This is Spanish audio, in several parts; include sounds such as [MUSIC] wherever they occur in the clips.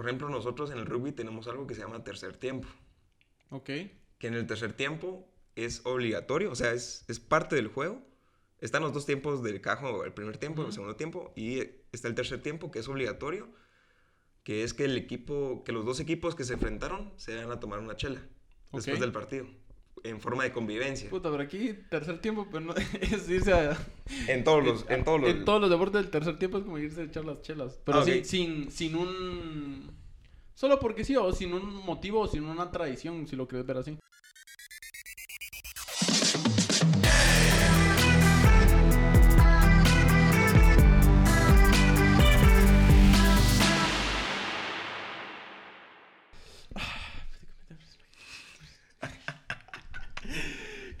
por ejemplo, nosotros en el rugby tenemos algo que se llama tercer tiempo. Ok. Que en el tercer tiempo es obligatorio, o sea, es, es parte del juego. Están los dos tiempos del cajo, el primer tiempo, el Ujú. segundo tiempo, y está el tercer tiempo que es obligatorio, que es que el equipo, que los dos equipos que se enfrentaron se van a tomar una chela después del partido, en forma de convivencia. Puta, pero aquí tercer tiempo, pero no [LAUGHS] es irse a... En todos los, en todos los, En todos los deportes del tercer tiempo es como irse a echar las chelas. Pero Ah, sin, ok. sin, sin un... Solo porque sí, o sin un motivo, o sin una tradición, si lo quieres ver así.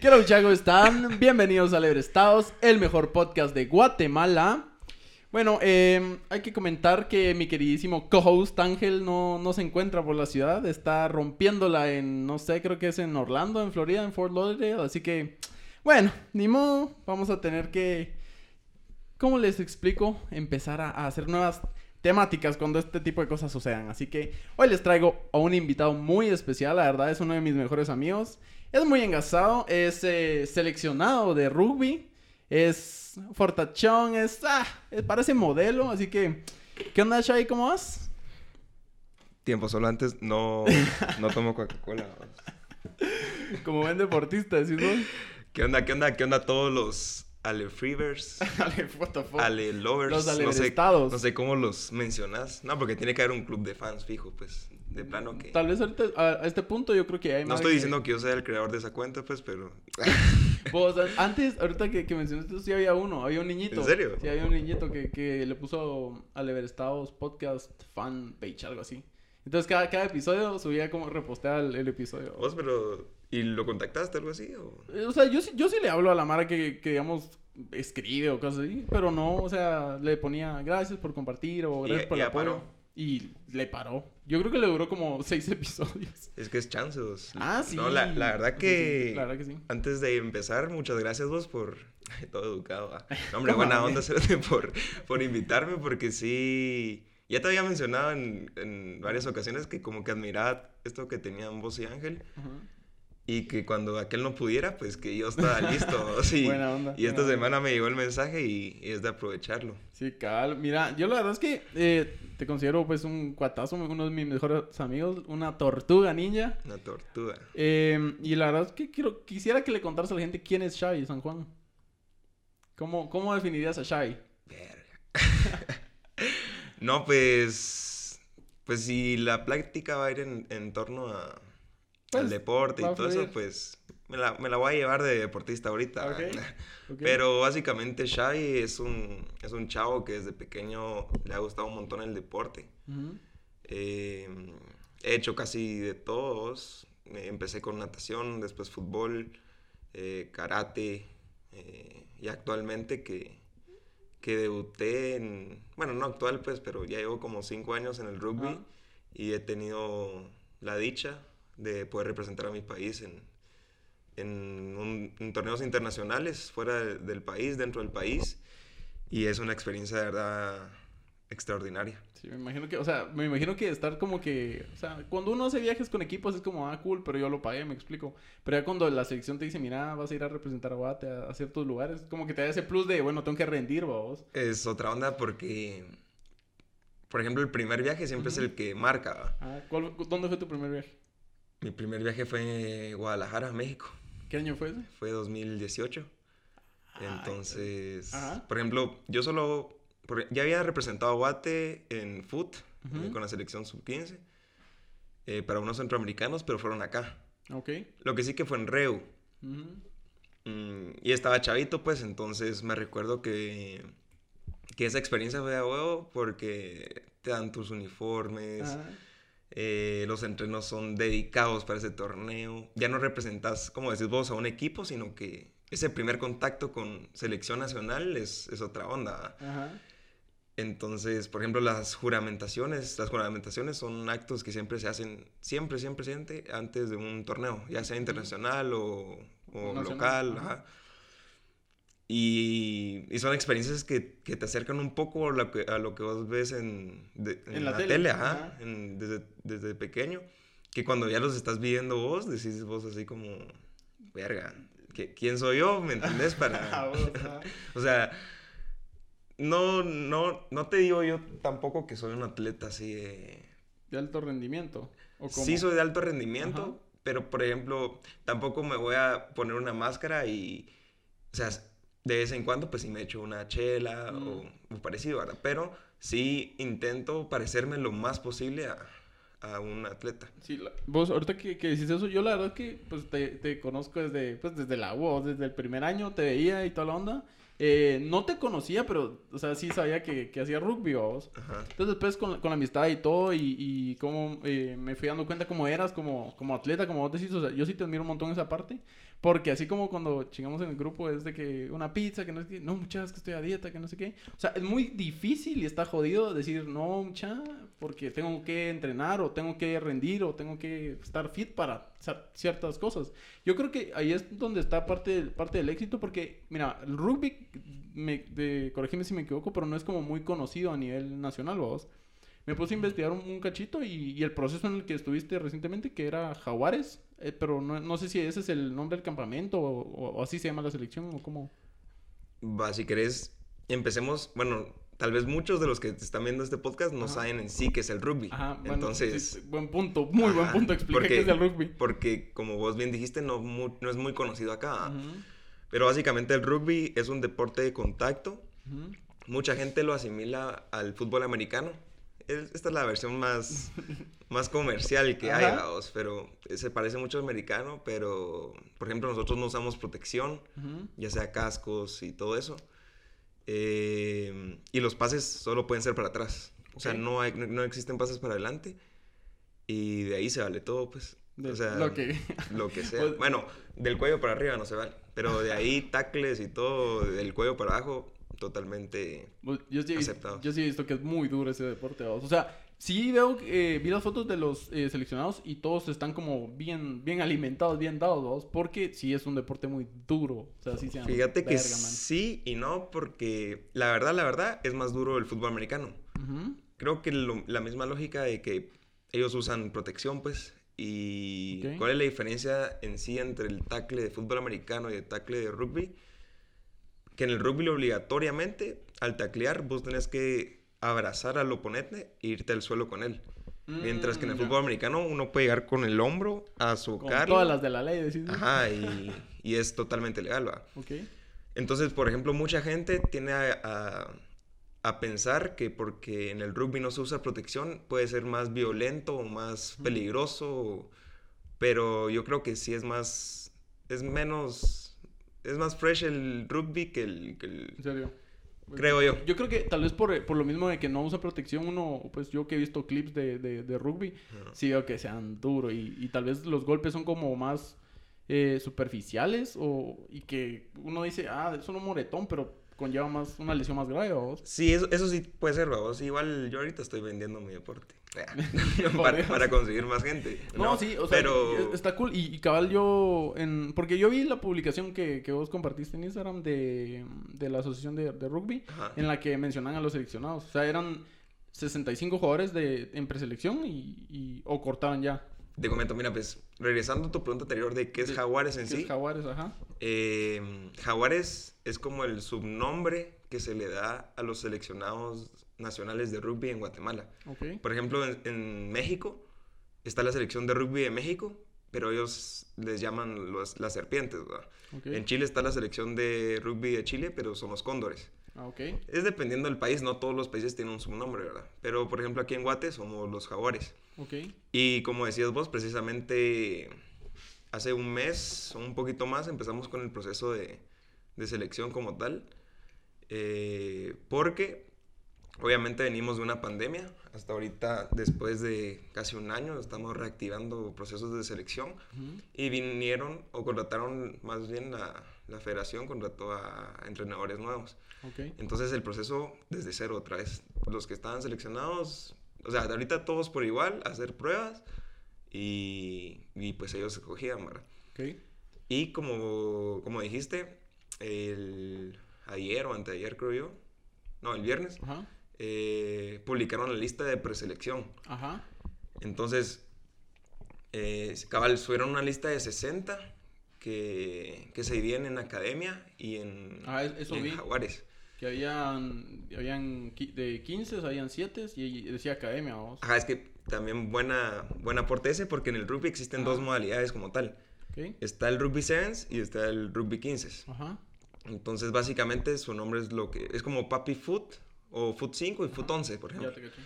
¿Qué tal, ¿Cómo están? Bienvenidos a Lebrestados, el mejor podcast de Guatemala. Bueno, eh, hay que comentar que mi queridísimo co-host Ángel no, no se encuentra por la ciudad. Está rompiéndola en, no sé, creo que es en Orlando, en Florida, en Fort Lauderdale. Así que, bueno, ni modo, vamos a tener que, ¿cómo les explico? Empezar a hacer nuevas temáticas cuando este tipo de cosas sucedan. Así que hoy les traigo a un invitado muy especial, la verdad es uno de mis mejores amigos. Es muy engasado, es eh, seleccionado de rugby, es fortachón, es, ah, parece modelo, así que, ¿qué onda, Shai? ¿Cómo vas? tiempo solo antes no, no tomo Coca-Cola. [LAUGHS] Como buen deportista, ¿sí, no? ¿Qué onda, qué onda, qué onda todos los Ale Freevers, [LAUGHS] Ale, what the fuck. Ale Lovers? Los no sé, alebrestados. no sé cómo los mencionas. No, porque tiene que haber un club de fans fijo, pues, de plano que... Tal vez ahorita, a, este punto yo creo que hay No más estoy que- diciendo que yo sea el creador de esa cuenta, pues, pero... [LAUGHS] Pues, antes, ahorita que, que mencionaste eso, sí había uno, había un niñito. ¿En serio? Sí, había un niñito que, que le puso al Everestados Podcast Fan Page, algo así. Entonces cada, cada episodio subía como reposteaba el, el episodio. Vos, pero... ¿Y lo contactaste algo así? O... Eh, O sea, yo, sí- yo sí le hablo a la Mara que, que, digamos, escribe o cosas así, pero no, o sea, le ponía gracias por compartir o Y- gracias por y el apoyo. paró. Y le paró. Yo creo que le duró como [LAUGHS] seis episodios. Es que es chance, vos. Ah, sí. No, la, la verdad que... sí, la verdad que sí. Antes de empezar, muchas gracias vos por... [LAUGHS] Todo educado. ah. No, hombre, [LAUGHS] ¿Cómo, buena onda por, por invitarme, porque sí... Ya te había mencionado en, en varias ocasiones que como que admiraba esto que tenían vos y Ángel. Ajá. Y que cuando aquel no pudiera, pues que yo estaba listo. [LAUGHS] sí. Buena onda, Y esta onda. semana me llegó el mensaje y, y es de aprovecharlo. Sí, cabal. Mira, yo la verdad es que eh, te considero pues un cuatazo, uno de mis mejores amigos, una tortuga ninja. Una tortuga. Eh, y la verdad es que quiero, quisiera que le contaras a la gente quién es Shai San Juan. ¿Cómo, cómo definirías a Shai? Verga. [LAUGHS] no, pues. Pues si la plática va a ir en, en torno a, Pues, al deporte y todo eso, pues me la, me la voy a llevar de deportista ahorita. [LAUGHS] Pero básicamente Shai es un, es un chavo que desde pequeño le ha gustado un montón el deporte. Eh, he hecho casi de todos. Eh, Empecé con natación, después fútbol, eh, karate eh, y actualmente que, que debuté en, bueno, no actual pues, pero ya llevo como cinco años en el rugby y he tenido la dicha de poder representar a mi país en, en, un- en torneos internacionales fuera de- del país, dentro del país y es una experiencia de verdad extraordinaria. Sí, me imagino que, o sea, me imagino que estar como que, o sea, cuando uno hace viajes con equipos es como, ah, cool, pero yo lo pagué, me explico. Pero ya cuando la selección te dice, mira, vas a ir a representar a Guate a, ciertos lugares, como que te da ese plus de, bueno, tengo que rendir, vos. Es otra onda porque, por ejemplo, el primer viaje siempre es el que marca. Ah, ¿cuál- ¿Dónde fue tu primer viaje? Mi primer viaje fue Guadalajara, México. ¿Qué año fue ese? Fue 2018. Ay, Entonces, Ajá. por ejemplo, yo solo, ya había representado a Guate en foot eh, con la selección sub-15 eh, para unos centroamericanos, pero fueron acá. Ok. Lo que sí que fue en Reu. Mm, y estaba chavito, pues, entonces me recuerdo que, que esa experiencia fue de huevo porque te dan tus uniformes. Ajá. Eh, los entrenos son dedicados para ese torneo. Ya no representas, como decís vos, a un equipo, sino que ese primer contacto con selección nacional es, es otra onda. Entonces, por ejemplo, las juramentaciones, las juramentaciones son actos que siempre se hacen, siempre, siempre, siempre, antes de un torneo, ya sea internacional o, local. ajá. ajá. Y, y son experiencias que, que, te acercan un poco a lo que, a lo que vos ves en, en, la, tele, ajá, desde, desde, pequeño. Que cuando ya los estás viendo vos, decís vos así como, verga, ¿quién soy yo? ¿Me entendés? Para... [LAUGHS] [LAUGHS] o sea, no, no, no te digo yo tampoco que soy un atleta así de... De alto rendimiento. ¿o Sí, soy de alto rendimiento, pero por ejemplo, tampoco me voy a poner una máscara y, o sea, de vez en cuando pues sí me echo una chela o, mm. parecido, ¿verdad? Pero sí intento parecerme lo más posible a, a un atleta. Sí, vos ahorita que, que, decís eso, yo la verdad que pues te, te conozco desde, pues, desde la U, desde el primer año te veía y toda la onda. Eh, no te conocía, pero, o sea, sí sabía que, que hacía rugby, vos. Entonces, después con, con, la amistad y todo, y, y cómo eh, me fui dando cuenta cómo eras como, como atleta, como vos decís, o sea, yo sí te admiro un montón esa parte. Porque así como cuando chingamos en el grupo es de que una pizza, que no sé qué, no, muchas que estoy a dieta, que no sé qué. O sea, es muy difícil y está jodido decir, no, mucha, porque tengo que entrenar o tengo que rendir o tengo que estar fit para ciertas cosas. Yo creo que ahí es donde está parte, parte del éxito porque, mira, el rugby, me, de, corrígeme si me equivoco, pero no es como muy conocido a nivel nacional, vos me puse a investigar un, cachito y, el proceso en el que estuviste recientemente, que era Jaguares, eh, pero no, no, sé si ese es el nombre del campamento o, así se llama la selección o cómo. Va, si querés, empecemos, bueno, tal vez muchos de los que están viendo este podcast no saben en sí qué es el rugby. Ajá, bueno, Entonces, buen punto, muy buen punto explicar qué es el rugby. Porque, como vos bien dijiste, no, no es muy conocido acá. Pero básicamente el rugby es un deporte de contacto. Mucha gente lo asimila al fútbol americano esta es la versión más, [LAUGHS] más comercial que hay, vamos, pero se parece mucho al americano, pero por ejemplo nosotros no usamos protección, ya sea cascos y todo eso. Eh, y los pases solo pueden ser para atrás. O sea, no, hay, no, existen pases para adelante. Y de ahí se vale todo, pues. o sea, lo que, [LAUGHS] lo que sea. Pues bueno, del cuello para arriba no se vale. Pero de ahí tacles y todo, del cuello para abajo, totalmente pues, yo sí. Yo sí he visto que es muy duro ese deporte. O sea, sí veo, eh, vi las fotos de los eh, seleccionados y todos están como bien, bien alimentados, bien dados, porque sí es un deporte muy duro. O sea, sí se Fíjate que sí y no, porque la verdad, la verdad, es más duro el fútbol americano. Creo que la misma lógica de que ellos usan protección, pues, y cuál es la diferencia en sí entre el tackle de fútbol americano y el tackle de rugby que en el rugby obligatoriamente, al taclear, vos tenés que abrazar al oponente e irte al suelo con él. Mientras que en el mm, fútbol americano uno puede llegar con el hombro a su con todas las de la ley, decís. Ajá, y, y, es totalmente legal, ¿va? Ok. Entonces, por ejemplo, mucha gente tiene a, a, pensar que porque en el rugby no se usa protección puede ser más violento o más peligroso, pero yo creo que sí es más, es menos es más fresh el rugby que el... ¿En serio? Creo yo. Yo creo que tal vez por, por, lo mismo de que no usa protección, uno, pues yo que he visto clips de, de, rugby, sí veo que sean duros y, y, tal vez los golpes son como más eh, superficiales o, y que uno dice, ah, es un moretón, pero conlleva más una lesión más grave, ¿vos? Sí, eso, eso sí puede ser, vos. Igual yo ahorita estoy vendiendo mi deporte. [LAUGHS] [LAUGHS] para, para, conseguir más gente. No, sí, o sea, pero... está cool. Y, cabal yo, en, porque yo vi la publicación que, que vos compartiste en Instagram de, de la asociación de, de rugby, en la que mencionan a los seleccionados. O sea, eran 65 jugadores de, en preselección y, y, o cortaban ya. Te comento, mira, pues, regresando a tu pregunta anterior de qué es Jaguares en ¿qué sí. Es Jaguares, ajá. Eh, Jaguares es como el subnombre que se le da a los seleccionados nacionales de rugby en Guatemala. Por ejemplo, en, México está la selección de rugby de México, pero ellos les llaman los, las serpientes. En Chile está la selección de rugby de Chile, pero son los cóndores. Ah, es dependiendo del país, no todos los países tienen un subnombre, ¿verdad? Pero por ejemplo aquí en Guate somos los jaguares. Y como decías vos, precisamente hace un mes o un poquito más empezamos con el proceso de, de selección como tal. Eh, porque Obviamente venimos de una pandemia, hasta ahorita después de casi un año estamos reactivando procesos de selección y vinieron o contrataron más bien la, la federación contrató a entrenadores nuevos. Entonces el proceso desde cero otra vez. Los que estaban seleccionados, o sea, ahorita todos por igual, hacer pruebas y, y pues ellos se cogían, ¿verdad? Y como, como dijiste, el ayer o anteayer, creo yo. No, el viernes. Eh, publicaron la lista de preselección. Ajá. Entonces, eh, cabal, subieron una lista de 60 que, que se dividen en academia y en, Ah, es- eso y en vi. jaguares. Que habían, habían de 15, habían 7 y decía academia, vamos. Ajá, es que también buena, buen aporte ese porque en el rugby existen dos modalidades como tal. Está el rugby sevens y está el rugby 15. Ajá. Entonces, básicamente, su nombre es lo que... Es como papi foot o foot 5 y foot 11, por ejemplo. Ya te caché.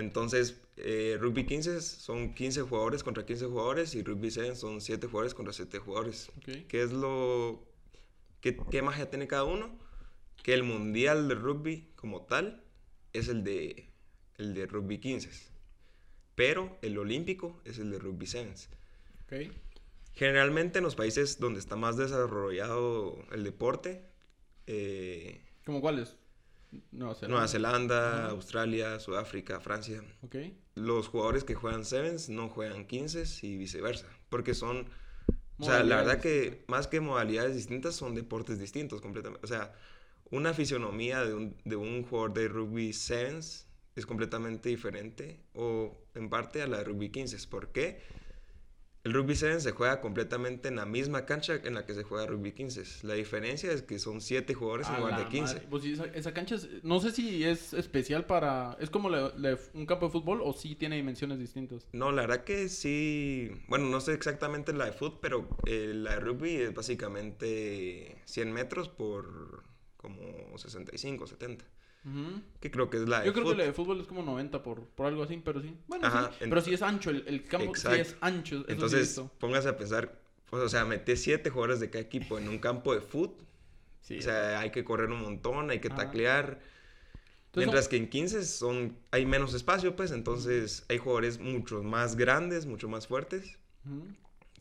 Entonces, eh, rugby 15 son 15 jugadores contra 15 jugadores y rugby 7 son 7 jugadores contra 7 jugadores. Ok. ¿Qué es lo... ¿Qué, qué magia tiene cada uno? Que el mundial de rugby como tal es el de, el de rugby 15. Pero el olímpico es el de rugby 7. Ok. Generalmente en los países donde está más desarrollado el deporte, eh, ¿Cómo cuáles? Nueva Zelanda. Nueva Zelanda, Ajá. Australia, Sudáfrica, Francia, los jugadores que juegan sevens no juegan 15 y viceversa, porque son, o sea, la verdad que más que modalidades distintas son deportes distintos completamente, o sea, una fisionomía de un, de un jugador de rugby sevens es completamente diferente o en parte a la de rugby 15, ¿por qué? El rugby 7 se juega completamente en la misma cancha en la que se juega rugby 15. La diferencia es que son 7 jugadores en lugar de 15. madre. Pues esa, esa cancha es, no sé si es especial para, es como un campo de fútbol o sí tiene dimensiones distintas. No, la verdad que sí. Bueno, no sé exactamente la de foot, pero eh, la de rugby es básicamente 100 metros por como 65, 70. Que creo que es la de Yo creo que la de fútbol es como 90 por, por algo así, pero sí. Bueno, Ajá, sí. en- Pero sí es ancho, el, el campo sí Exacto. es ancho. eso sí Entonces, visto. póngase a pensar, pues, o sea, meter 7 jugadores de cada equipo en un campo de. Sí, o sea, hay que correr un montón, hay que Ajá. taclear. Entonces, Mientras que en 15 son, hay menos espacio, pues, entonces hay jugadores mucho más grandes, mucho más fuertes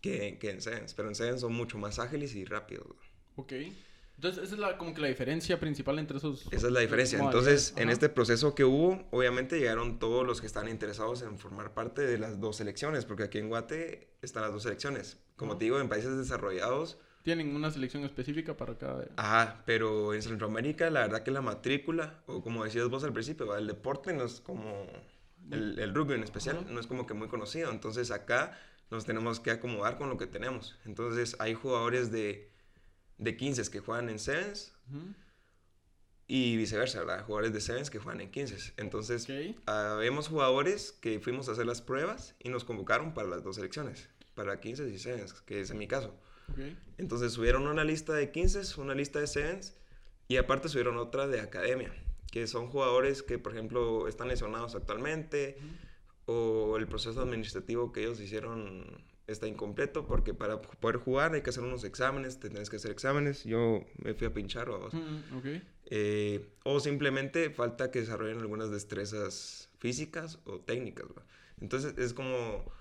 que, que en Sevens. Pero en Sevens son mucho más ágiles y rápidos. Ok. Entonces, esa es la, como que la diferencia principal entre esos. Esa es la diferencia. Entonces, en este proceso que hubo, obviamente llegaron todos los que están interesados en formar parte de las dos selecciones, porque aquí en Guate están las dos selecciones. Como Ajá. te digo, en países desarrollados, Tienen una selección específica para cada. ajá, pero en Centroamérica, la verdad que la matrícula, o como decías vos al principio, el deporte no es como, el, el rugby en especial, Ajá. no es como que muy conocido. Entonces, acá nos tenemos que acomodar con lo que tenemos. Entonces, hay jugadores de, de 15 que juegan en sevens y viceversa, ¿verdad? Jugadores de sevens que juegan en 15. Entonces, Ok. ah, vemos jugadores que fuimos a hacer las pruebas y nos convocaron para las dos selecciones, para 15 y sevens, que es en mi caso. Entonces, subieron una lista de 15, una lista de sevens y aparte subieron otra de academia, que son jugadores que, por ejemplo, están lesionados actualmente o el proceso administrativo que ellos hicieron está incompleto porque para poder jugar hay que hacer unos exámenes, te tienes que hacer exámenes. Yo me fui a pinchar o Mm, ok. eh, o simplemente falta que desarrollen algunas destrezas físicas o técnicas. ¿va? Entonces es como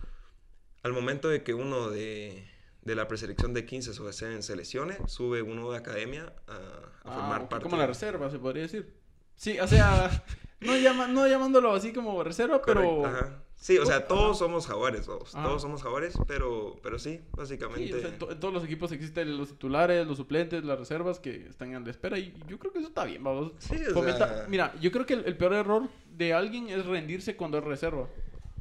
al momento de que uno de, de la preselección de 15 o de 7 se lesione, sube uno de academia a, a Ah, formar ok, parte. Como la reserva, se podría decir. Sí, o sea, [LAUGHS] no, llama, no llamándolo así como reserva, pero. Ajá. Sí, o sea, todos somos jaguares. Ajá. Todos somos jaguares, pero, pero sí, básicamente. Sí, o sea, en, to- en todos los equipos existen los titulares, los suplentes, las reservas que están en la espera y yo creo que eso está bien, vamos. Sí, o Fomenta- sea- Mira, yo creo que el, el peor error de alguien es rendirse cuando es reserva.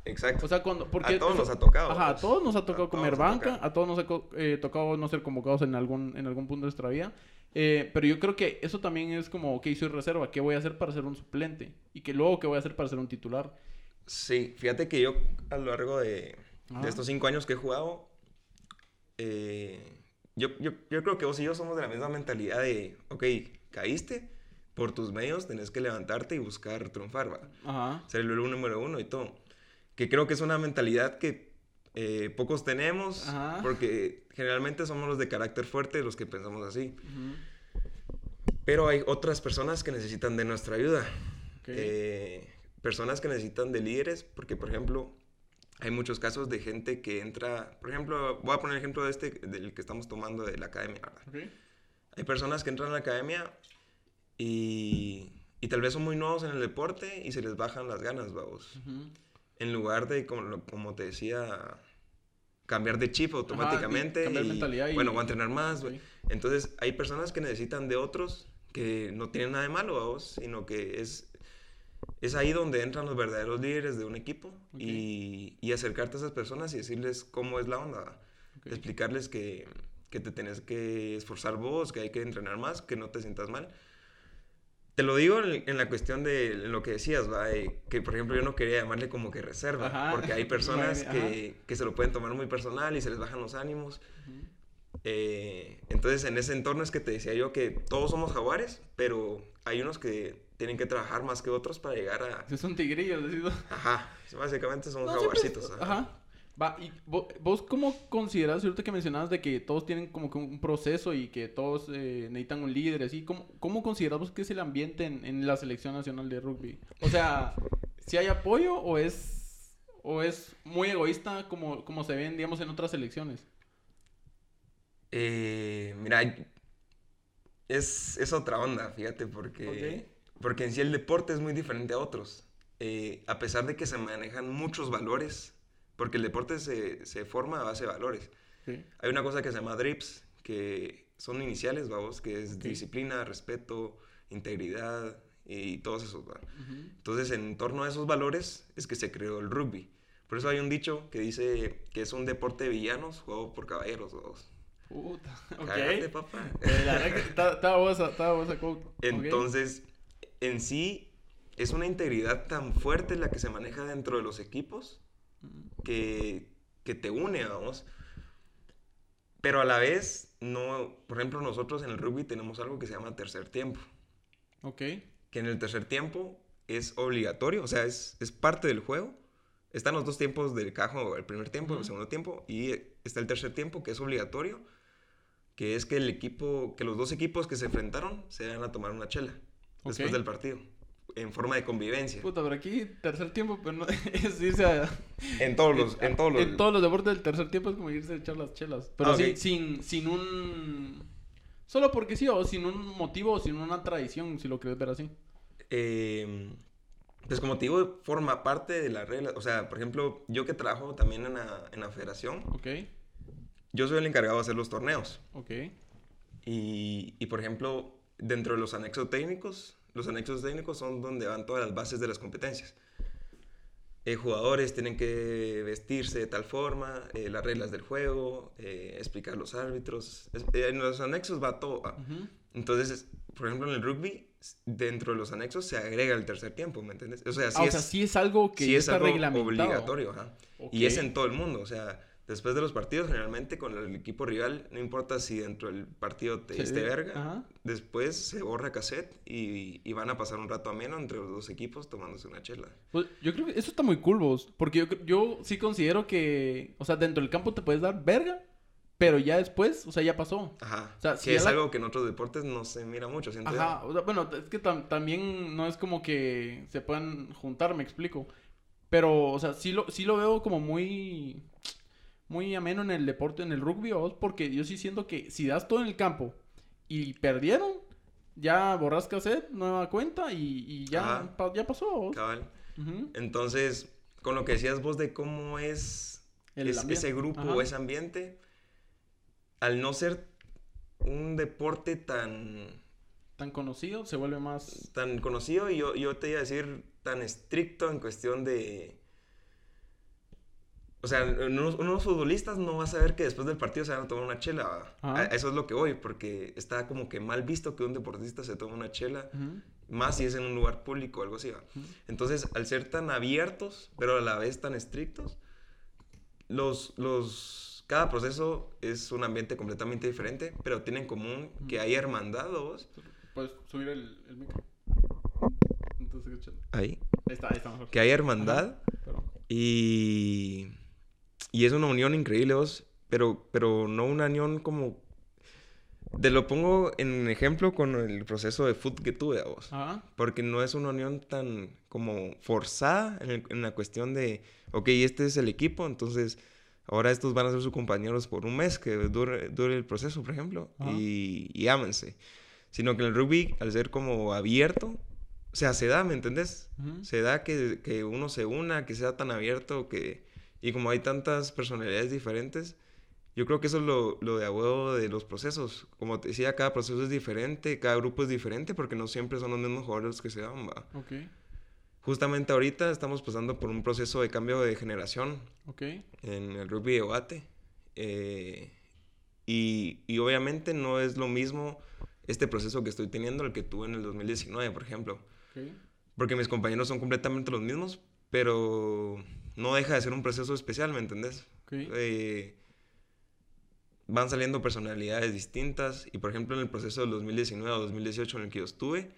Exacto. O sea, cuando... Porque a todos eso- nos ha tocado. Ajá, a pues. todos nos ha tocado A comer todos banca, a todos nos ha eh, tocado no ser convocados en algún, en algún punto de nuestra vida. Eh, pero yo creo que eso también es como, ok, soy reserva, ¿qué voy a hacer para ser un suplente? Y que luego, ¿qué voy a hacer para ser un titular? Sí, fíjate que yo a lo largo de, Ajá. de estos cinco años que he jugado, eh, yo, yo, yo creo que vos y yo somos de la misma mentalidad de, ok, caíste, por tus medios tenés que levantarte y buscar triunfar, ¿va? Ajá. ser el número uno y todo. Que creo que es una mentalidad que eh, pocos tenemos, Ajá. porque generalmente somos los de carácter fuerte los que pensamos así. Ujú. Pero hay otras personas que necesitan de nuestra ayuda. Ok. Eh, personas que necesitan de líderes, porque por ejemplo, hay muchos casos de gente que entra, por ejemplo, voy a poner el ejemplo de este, del que estamos tomando de la academia. Hay personas que entran a la academia y, y tal vez son muy nuevos en el deporte y se les bajan las ganas, vamos. Ujú. En lugar de, como, como te decía, cambiar de chip automáticamente. cambiar y, mentalidad y- Bueno, voy a entrenar más. Entonces, hay personas que necesitan de otros que no tiene nada de malo, vos, sino que es, es ahí donde entran los verdaderos líderes de un equipo y, y acercarte a esas personas y decirles cómo es la onda, explicarles que, que te tenés que esforzar vos, que hay que entrenar más, que no te sientas mal. Te lo digo en, en la cuestión de lo que decías, ¿va? Que por ejemplo yo no quería llamarle como que reserva, Ajá. porque hay [LAUGHS] personas que, que se lo pueden tomar muy personal y se les bajan los ánimos. Eh, entonces, en ese entorno es que te decía yo que todos somos jaguares, pero hay unos que tienen que trabajar más que otros para llegar a... Son tigrillos, decido. Ajá, básicamente somos No, siempre- jaguarcitos. ajá. Ajá. Va, y vo- vos, cómo consideras, ahorita que mencionabas de que todos tienen como que un proceso y que todos eh, necesitan un líder, así, ¿cómo, cómo consideras vos que es el ambiente en, en la selección nacional de rugby? O sea, si hay apoyo o es, o es muy egoísta como, como se ven, digamos, en otras selecciones? Eh, mira, es, es otra onda, fíjate, porque, porque en sí el deporte es muy diferente a otros. Eh, a pesar de que se manejan muchos valores, porque el deporte se, se forma a base de valores. Sí. Hay una cosa que se llama DRIPS, que son iniciales, vamos, que es Ok. disciplina, respeto, integridad y todos esos. ¿va? Ujú. Entonces, en torno a esos valores es que se creó el rugby. Por eso hay un dicho que dice que es un deporte de villanos jugado por caballeros. vamos. Puta, Cágate, ok. papá. Eh, estaba. Entonces, en sí, es una integridad tan fuerte la que se maneja dentro de los equipos que, que te une, vamos. Pero a la vez, no, por ejemplo, nosotros en el rugby tenemos algo que se llama tercer tiempo. Ok. Que en el tercer tiempo es obligatorio, o sea, es, es parte del juego. Están los dos tiempos del cajo, el primer tiempo, el Ujú. segundo tiempo, y está el tercer tiempo que es obligatorio, que es que el equipo, que los dos equipos que se enfrentaron se van a tomar una chela después del partido, en forma de convivencia. Puta, pero aquí tercer tiempo, pero no, [LAUGHS] es irse a... En todos los, en todos los, En todos los deportes del tercer tiempo es como irse a echar las chelas. Pero Ah, sin, sin un... Solo porque sí, o sin un motivo, o sin una tradición, si lo quieres ver así. eh, pues como te digo, forma parte de las reglas. O sea, por ejemplo, yo que trabajo también en la, en la federación, Ok, yo soy el encargado de hacer los torneos. ok. Y, y, por ejemplo, dentro de los anexos técnicos, los anexos técnicos son donde van todas las bases de las competencias. Eh, jugadores tienen que vestirse de tal forma, eh, las reglas del juego, eh, explicar los árbitros. Es- eh, en los anexos va todo. ah. Ujú. Entonces, por ejemplo, en el rugby, dentro de los anexos se agrega el tercer tiempo, ¿me entiendes? O sea, sí ah, es, o sea, sí es algo que sí ya es está algo reglamentado. obligatorio. ajá. Y es en todo el mundo. O sea, después de los partidos, generalmente con el equipo rival, no importa si dentro del partido te Sí, diste verga, ajá. después se borra cassette y, y van a pasar un rato ameno entre los dos equipos tomándose una chela. Pues, yo creo que eso está muy cool, vos. Porque yo, yo sí considero que, o sea, dentro del campo te puedes dar verga, pero ya después, o sea, ya pasó. Ajá. O sea, que si es la- algo que en otros deportes no se mira mucho. Ajá, o sea, bueno, es que tam- también no es como que se puedan juntar, me explico. Pero, o sea, sí lo, sí lo veo como muy, muy ameno en el deporte, en el rugby, ¿vos? porque yo sí siento que si das todo en el campo y perdieron, ya borras cassette, nueva cuenta y, y ya, pa- ya pasó. Entonces, con lo que decías vos de cómo es, ese grupo Ajá. o ese ambiente, al no ser un deporte tan, Tan conocido, se vuelve más... tan conocido, y yo, yo te iba a decir tan estricto en cuestión de... O sea, unos, unos futbolistas no vas a ver que después del partido se van a tomar una chela. ¿va? Ajá. A- Eso es lo que voy, porque está como que mal visto que un deportista se tome una chela, Ujú, más si es en un lugar público o algo así. ¿va? ujú. Entonces, al ser tan abiertos, pero a la vez tan estrictos, los, los, cada proceso es un ambiente completamente diferente, pero tiene en común que hay hermandad, ¿o vos? Puedes subir el, el micro. Entonces. Ahí. Ahí está, ahí está mejor. Que hay hermandad Pero- y, y es una unión increíble, vos, pero, pero no una unión como... Te lo pongo en ejemplo con el proceso de foot que tuve, vos. Ajá. Porque no es una unión tan como forzada en, el- en la cuestión de, ok, este es el equipo, entonces ahora estos van a ser sus compañeros por un mes que dure, dure el proceso, por ejemplo, Ajá. y, y ámense. Sino que en el rugby, al ser como abierto, o sea, se da, ¿me entendés? Ujú. Se da que, que uno se una, que sea tan abierto, que... Y como hay tantas personalidades diferentes, yo creo que eso es lo, lo de a huevo de los procesos. Como te decía, cada proceso es diferente, cada grupo es diferente porque no siempre son los mismos jugadores que se dan, va. Justamente ahorita estamos pasando por un proceso de cambio de generación en el rugby de Guate. Eh, y, y obviamente no es lo mismo este proceso que estoy teniendo al que tuve en el 2019, por ejemplo. Ok. Porque mis compañeros son completamente los mismos, pero no deja de ser un proceso especial, ¿me entendés? Eh, van saliendo personalidades distintas y por ejemplo en el proceso del 2019 o 2018 en el que yo estuve,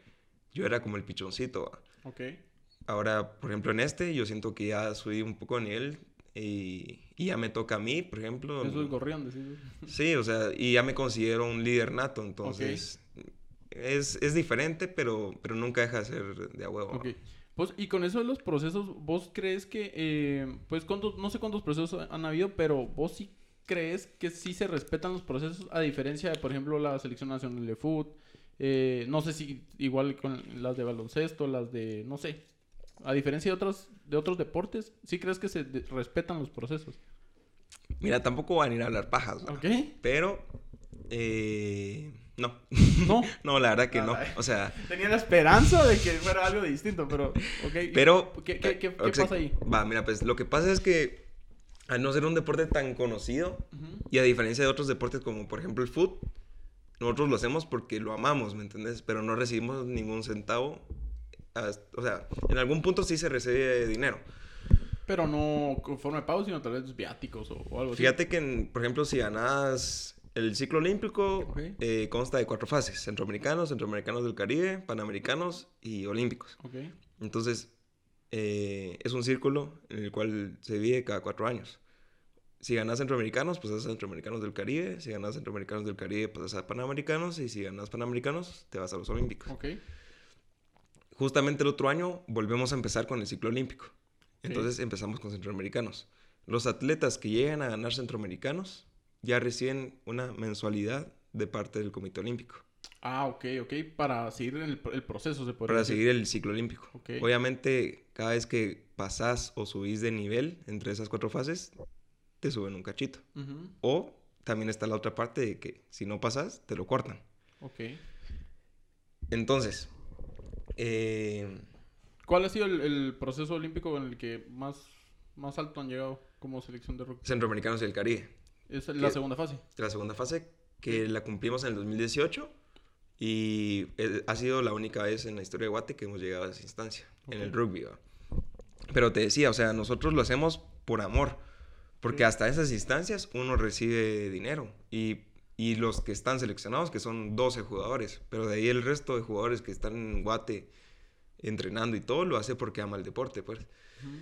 yo era como el pichoncito. ¿va? Ok. Ahora, por ejemplo, en este yo siento que ya subí un poco de nivel y, y ya me toca a mí, por ejemplo. Eso es gorrión, decís. [LAUGHS] Sí, o sea, y ya me considero un líder nato, entonces es, es diferente, pero, pero nunca deja de ser de a huevo. Pues, y con eso de los procesos, ¿vos crees que, eh, pues, cuántos, no sé cuántos procesos han habido, pero vos sí crees que sí se respetan los procesos, a diferencia de, por ejemplo, la selección nacional de fútbol, eh, no sé si igual con las de baloncesto, las de, no sé, a diferencia de otros, de otros deportes, ¿sí crees que se de- respetan los procesos? Mira, tampoco van a ir a hablar pajas, ¿va? ¿Ok? pero eh, no. No. [LAUGHS] no, la verdad que no. O sea, Tenía la esperanza de que fuera algo distinto, pero, pero... ¿Qué, qué, qué- pasa ahí? Va, mira, pues lo que pasa es que al no ser un deporte tan conocido, y a diferencia de otros deportes como por ejemplo el fútbol, nosotros lo hacemos porque lo amamos, ¿me entiendes? Pero no recibimos ningún centavo. hasta- O sea, en algún punto sí se recibe dinero. Pero no con forma de pago, sino tal vez viáticos o, o algo así. Fíjate que, en- por ejemplo, si ganas el ciclo olímpico, Ok. eh, consta de cuatro fases: centroamericanos, centroamericanos del Caribe, panamericanos y olímpicos. Ok. Entonces, eh, es un círculo en el cual se divide cada cuatro años. Si ganas centroamericanos, pues a centroamericanos del Caribe. Si ganas centroamericanos del Caribe, pues a panamericanos. Y si ganas panamericanos, te vas a los olímpicos. Ok. Justamente el otro año volvemos a empezar con el ciclo olímpico. Entonces empezamos con centroamericanos. Los atletas que llegan a ganar centroamericanos ya reciben una mensualidad de parte del Comité Olímpico Ah, ok, ok. Para seguir el, el proceso, se podría para decir. seguir el ciclo olímpico. Ok. Obviamente, cada vez que pasás o subís de nivel entre esas cuatro fases, te suben un cachito. O también está la otra parte de que si no pasas, te lo cortan. Ok. Entonces, eh, ¿Cuál ha sido el, el proceso olímpico en el que más, más alto han llegado como selección de rugby? Centroamericanos y el Caribe. Es la ¿Qué? segunda fase. La segunda fase que la cumplimos en el 2018 y eh, ha sido la única vez en la historia de Guate que hemos llegado a esa instancia, en el rugby. ¿va? Pero te decía, o sea, nosotros lo hacemos por amor, porque hasta esas instancias uno recibe dinero y, y los que están seleccionados, que son 12 jugadores, pero de ahí el resto de jugadores que están en Guate entrenando y todo, lo hace porque ama el deporte, pues. Ujú,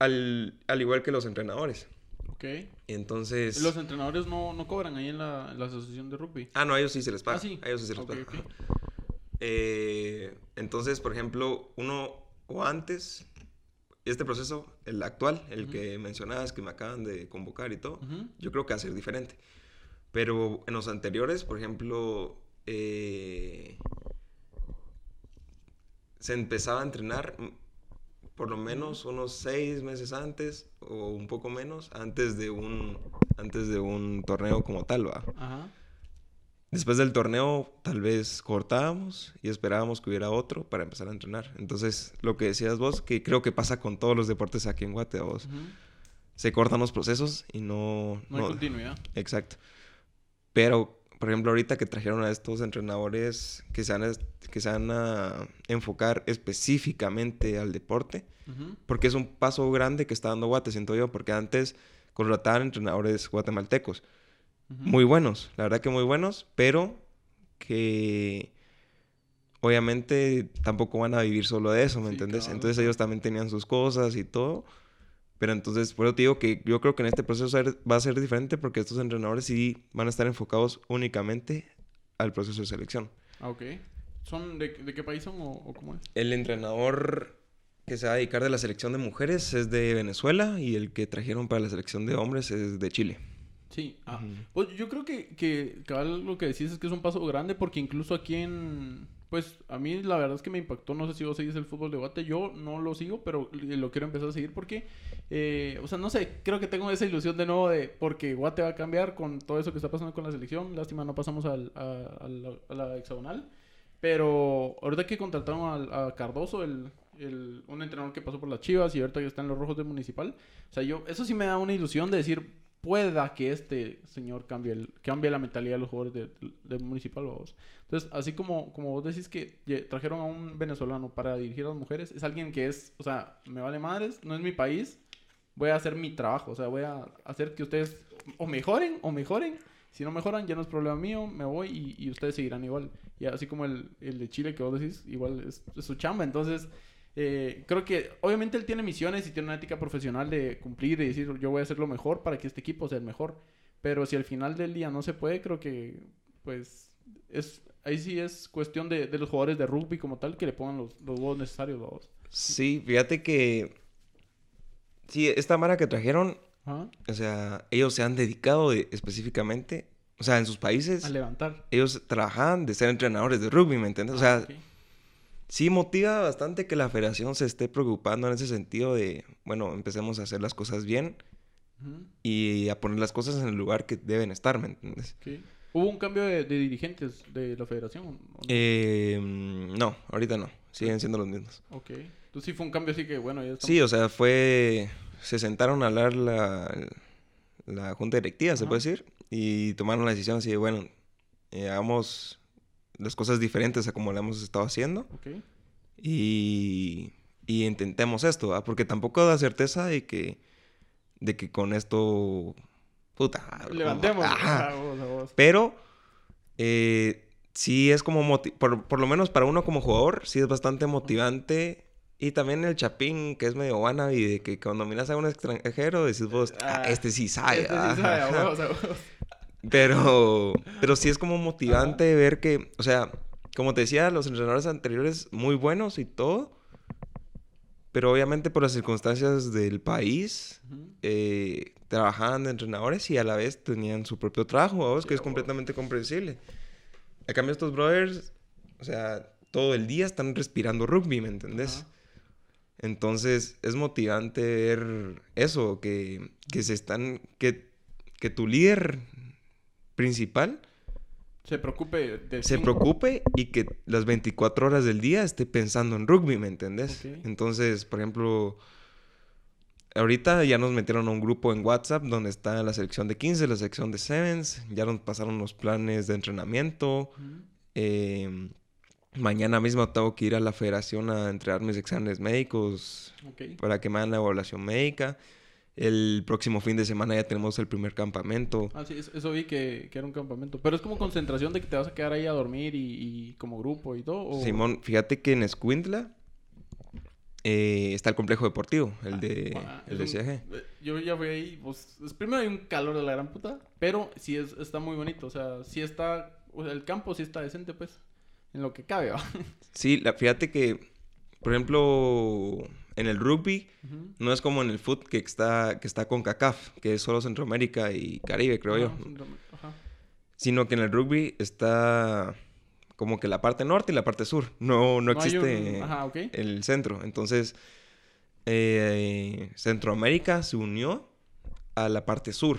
Al, al igual que los entrenadores. Ok. Entonces... Los entrenadores no, no cobran ahí en la, en la asociación de rugby. Ah, no, a ellos sí se les paga. Ah, sí. A ellos sí se les paga. [LAUGHS] Eh, entonces, por ejemplo, uno o antes, este proceso, el actual, el que mencionabas, que me acaban de convocar y todo, yo creo que va a ser diferente. Pero en los anteriores, por ejemplo, eh, se empezaba a entrenar por lo menos unos seis meses antes o un poco menos antes de un antes de un torneo como tal, ¿va? Ajá. Después del torneo, tal vez cortábamos y esperábamos que hubiera otro para empezar a entrenar. Entonces, lo que decías vos, que creo que pasa con todos los deportes aquí en Guate, vos. Se cortan los procesos y no... No hay no- continuidad. exacto. Pero, por ejemplo, ahorita que trajeron a estos entrenadores que se van a, que se van a enfocar específicamente al deporte, Ujú, porque es un paso grande que está dando Guate, siento yo, porque antes contrataban entrenadores guatemaltecos. Muy buenos, la verdad que muy buenos, pero que obviamente tampoco van a vivir solo de eso, ¿me Sí, entiendes? Entonces ellos también tenían sus cosas y todo, pero entonces por eso te digo que yo creo que en este proceso va a ser diferente porque estos entrenadores sí van a estar enfocados únicamente al proceso de selección. Ah, ok. ¿Son de, de qué país son o, o cómo es? El entrenador que se va a dedicar de la selección de mujeres es de Venezuela y el que trajeron para la selección de hombres es de Chile. Sí. Ah. Pues yo creo que, que cabal, lo que decís es que es un paso grande porque incluso aquí en, Pues a mí la verdad es que me impactó. No sé si vos seguís el fútbol de Guate. Yo no lo sigo, pero lo quiero empezar a seguir porque, eh, o sea, no sé, creo que tengo esa ilusión de nuevo de porque Guate va a cambiar con todo eso que está pasando con la selección. Lástima, no pasamos al, a, la, hexagonal. Pero ahorita que contrataron a, Cardoso, el, el- un entrenador que pasó por las Chivas y ahorita que está en los Rojos de Municipal, o sea, yo, eso sí me da una ilusión de decir, pueda que este señor cambie, el, cambie la mentalidad de los jugadores de, de Municipal. vamos. Entonces, así como, como vos decís que trajeron a un venezolano para dirigir a las mujeres, es alguien que es, o sea, me vale madres, no es mi país, voy a hacer mi trabajo, o sea, voy a hacer que ustedes o mejoren o mejoren. Si no mejoran, ya no es problema mío, me voy y, y ustedes seguirán igual. Y así como el, el de Chile que vos decís, igual es, es su chamba. Entonces, eh, creo que obviamente él tiene misiones y tiene una ética profesional de cumplir y decir yo voy a hacer lo mejor para que este equipo sea el mejor. Pero si al final del día no se puede, creo que pues es ahí sí es cuestión de, de los jugadores de rugby como tal que le pongan los, los huevos necesarios. vamos. Sí, fíjate que. Sí, esta mara que trajeron, o sea, ellos se han dedicado de- específicamente, o sea, en sus países, A levantar. ellos trabajan de ser entrenadores de rugby, ¿me entiendes? O sea, Ah. Sí motiva bastante que la federación se esté preocupando en ese sentido de, bueno, empecemos a hacer las cosas bien y a poner las cosas en el lugar que deben estar, ¿me entiendes? ok. ¿Hubo un cambio de, de dirigentes de la federación? no? Eh, no, ahorita no, siguen siendo los mismos. Ok. Entonces sí fue un cambio así que bueno, ya estamos- Sí, o sea, fue. Se sentaron a hablar la, la junta directiva, se puede decir, y tomaron la decisión así de, bueno, eh, hagamos las cosas diferentes a como lo hemos estado haciendo y, y intentemos esto. Porque tampoco da certeza de que, de que con esto. Puta. Levantemos. Ajá. Pero eh, sí es como, por, por lo menos para uno como jugador, sí es bastante motivante. Y también el chapín, que es medio wannabe, de que cuando miras a un extranjero decís vos, ah, Ah, este sí sabe. Este sí sabe, ajá". Pero, pero sí es como motivante ver que, o sea, como te decía, los entrenadores anteriores muy buenos y todo. Pero obviamente por las circunstancias del país, eh, trabajaban de entrenadores y a la vez tenían su propio trabajo. Sí, que es completamente comprensible. A cambio, estos brothers, o sea, todo el día están respirando rugby, ¿me entendés? Ajá. Entonces, es motivante ver eso, que, que se están, que, que tu líder principal Se preocupe del se preocupe y que las 24 horas del día esté pensando en rugby, ¿me entendés? Entonces, por ejemplo, ahorita ya nos metieron a un grupo en WhatsApp donde está la selección de 15, la sección de Sevens, ya nos pasaron los planes de entrenamiento. Eh, mañana mismo tengo que ir a la federación a entregar mis exámenes médicos para que me hagan la evaluación médica. El próximo fin de semana ya tenemos el primer campamento. Ah, sí, eso, vi que, que era un campamento. Pero es como concentración de que te vas a quedar ahí a dormir y, y como grupo y todo. o- Simón, fíjate que en Escuintla eh, está el complejo deportivo, el de, Ah, el de CAG. eh, Yo ya fui ahí, pues, es- primero hay un calor de la gran puta, pero sí es, está muy bonito, o sea, sí está, o sea, el campo sí está decente, pues, en lo que cabe, ¿va? [LAUGHS] Sí, la, fíjate que, por ejemplo, en el rugby no es como en el foot que está, que está con CACAF, que es solo Centroamérica y Caribe, creo yo. Síndrome- ajá. Sino que en el rugby está como que la parte norte y la parte sur. No, no, existe un- Ajá, ok. el centro. Entonces, eh, Centroamérica se unió a la parte sur,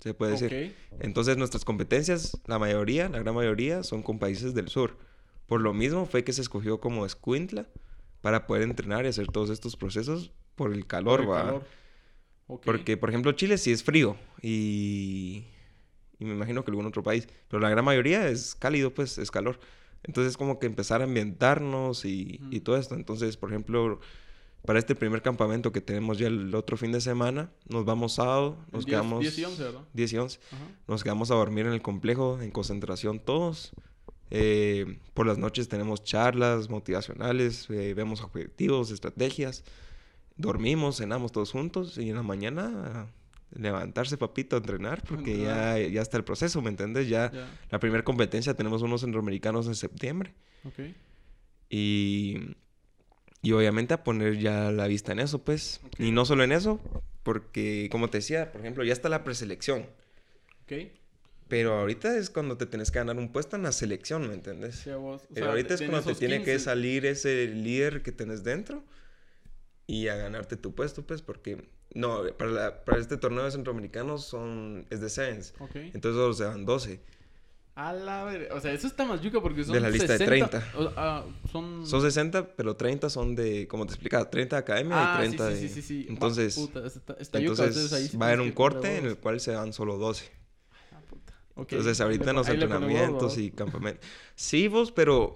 se puede decir. Entonces nuestras competencias, la mayoría, la gran mayoría, son con países del sur. Por lo mismo fue que se escogió como Escuintla para poder entrenar y hacer todos estos procesos por el calor, Por el. Porque, por ejemplo, Chile sí es frío y, y me imagino que algún otro país, pero la gran mayoría es cálido, pues es calor. Entonces como que empezar a ambientarnos y, y todo esto. Entonces, por ejemplo, para este primer campamento que tenemos ya el otro fin de semana, nos vamos sábado, nos 10 quedamos... 10 y 11, ¿verdad? 10 y 11. Ajá. Nos quedamos a dormir en el complejo, en concentración todos. Eh, por las noches tenemos charlas motivacionales, eh, vemos objetivos, estrategias. Dormimos, cenamos todos juntos y en la mañana levantarse papito a entrenar porque ya, ya está el proceso, ¿me entiendes? Ya Ya. la primera competencia tenemos unos centroamericanos en septiembre Ok. y, y obviamente a poner ya la vista en eso, pues. Ok. Y no solo en eso, porque como te decía, por ejemplo, ya está la preselección. Ok. Pero ahorita es cuando te tienes que ganar un puesto en la selección, ¿me entiendes? Sí, vos. O Pero sea, ahorita de- es de cuando te tiene que 15. salir ese líder que tenés dentro y a ganarte tu puesto, pues, porque no, para, la- para este torneo de centroamericanos son, es de sevens, Ok. entonces solo se van 12. A la ver... O sea, eso está más yuca porque son De la lista de 60 30. o- ah, son... Son 60, pero 30 son de, como te explicaba, 30 de academia Ah, y 30 sí, sí, de... sí, sí, sí. Entonces, puta, está, está yuca, entonces entonces ahí va a haber un corte en el cual se van solo 12. Entonces ahorita le en los entrenamientos y campamentos. Sí, vos, pero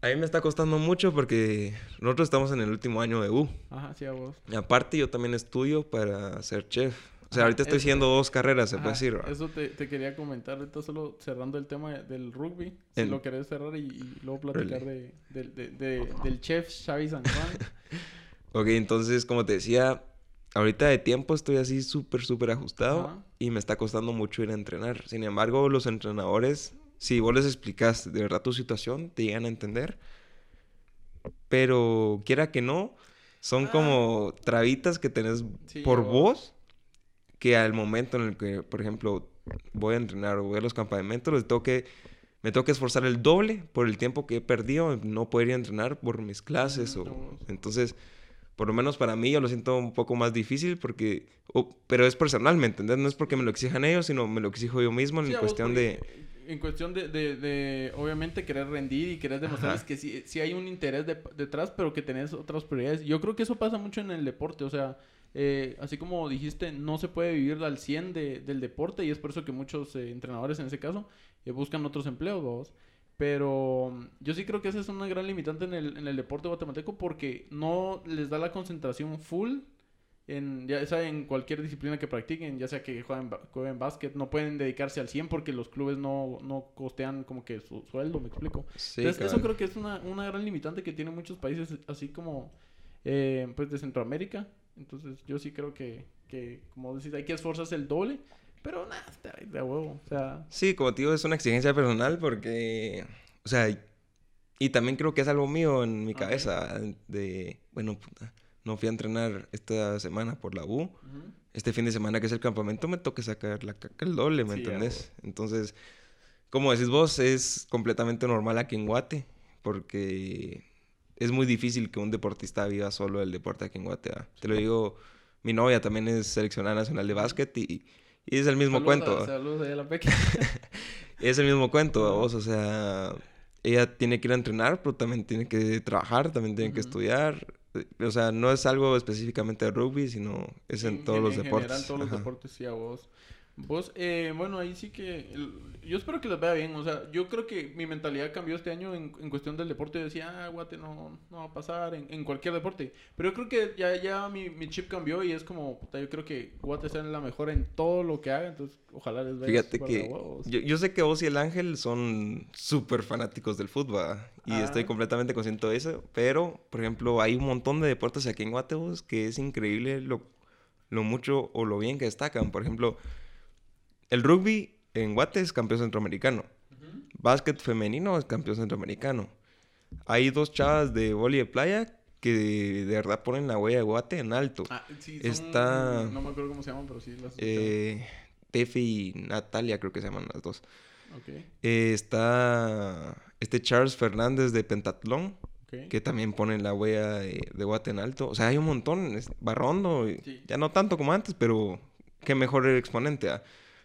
a mí me está costando mucho porque nosotros estamos en el último año de U. Ajá, sí, a vos. Y aparte yo también estudio para ser chef. O sea, ahorita estoy eso- haciendo dos carreras, se Ajá, puede decir. Eso te, te quería comentar ahorita solo cerrando el tema del rugby. Si lo querés cerrar y, y luego platicar Really. de, del- de- de- del chef Xavi San Juan. [LAUGHS] Ok, entonces, como te decía, ahorita de tiempo estoy así súper, súper ajustado Ajá. Y me está costando mucho ir a entrenar. Sin embargo, los entrenadores, si vos les explicas de verdad tu situación, te llegan a entender. Pero quiera que no, son Ah. como trabitas que tenés Sí, por o- vos que al momento en el que, por ejemplo, voy a entrenar o voy a los campamentos, les tengo que, me tengo que esforzar el doble por el tiempo que he perdido en no poder ir a entrenar por mis clases. Mm, o... no. Entonces, por lo menos para mí yo lo siento un poco más difícil porque, pero es personal, ¿me entendés? No es porque me lo exijan ellos, sino me lo exijo yo mismo en Sí, vos, cuestión de... En cuestión de, de, de, obviamente, querer rendir y querer demostrarles Ajá. que sí, sí hay un interés de- detrás, pero que tenés otras prioridades. Yo creo que eso pasa mucho en el deporte, o sea, eh, así como dijiste, no se puede vivir al 100 de, del deporte y es por eso que muchos eh, entrenadores en ese caso eh, buscan otros empleos, vamos. Pero mm, yo sí creo que esa es una gran limitante en el, en el deporte guatemalteco porque no les da la concentración full en, ya sea en cualquier disciplina que practiquen, ya sea que jueguen, jueguen básquet, no pueden dedicarse al 100 porque los clubes no, no costean como que su sueldo, me explico. Sí, Entonces, eso creo que es una, una gran limitante que tienen muchos países, así como eh, pues de Centroamérica. Entonces, yo sí creo que, que como decís, hay que esforzarse el doble, pero nada, está de a huevo. O sea, Sí, como te digo, es una exigencia personal porque, o sea, y también creo que es algo mío en mi Ok. cabeza de, bueno, puta, no fui a entrenar esta semana por la U. ujú. Este fin de semana que es el campamento me toca sacar la caca el doble, ¿me Sí, entendés? Entonces, como decís vos, es completamente normal aquí en Guate porque es muy difícil que un deportista viva solo del deporte aquí en Guate. ¿va? Te lo digo, mi novia también es seleccionada nacional de básquet y, y es el mismo cuento. [LAUGHS] Es el mismo cuento, ¿va vos, o sea, ella tiene que ir a entrenar, pero también tiene que trabajar, también tiene que estudiar. O sea, no es algo específicamente de rugby, sino es en, todos los en deportes. general, todos los deportes, sí, a vos. Vos, eh, bueno, ahí sí que... el- yo espero que les vaya bien. O sea, yo creo que mi mentalidad cambió este año en, en cuestión del deporte. Yo decía, ah, guate, no, no va a pasar en, en cualquier deporte. Pero yo creo que ya, ya mi, mi chip cambió y es como, puta, yo creo que Guate sea la mejor en todo lo que haga. Entonces, ojalá les vaya Fíjate que yo, yo sé que vos y el Ángel son súper fanáticos del fútbol ¿va? y Ah. estoy completamente consciente de eso, pero, por ejemplo, hay un montón de deportes aquí en Guate vos, que es increíble lo, lo mucho o lo bien que destacan. Por ejemplo, el rugby en Guate es campeón centroamericano. Básquet femenino es campeón centroamericano. Hay dos chavas de vóley de playa que de, verdad ponen la huella de Guate en alto. Ah, sí, son- Está- No me acuerdo cómo se llaman, pero sí las Eh, Tefi y Natalia creo que se llaman las dos. Eh, está este Charles Fernández de Pentatlón, que también pone la huella de, de Guate en alto. O sea, hay un montón. es Barrondo, y- Sí. ya no tanto como antes, pero qué mejor exponente. ¿ah?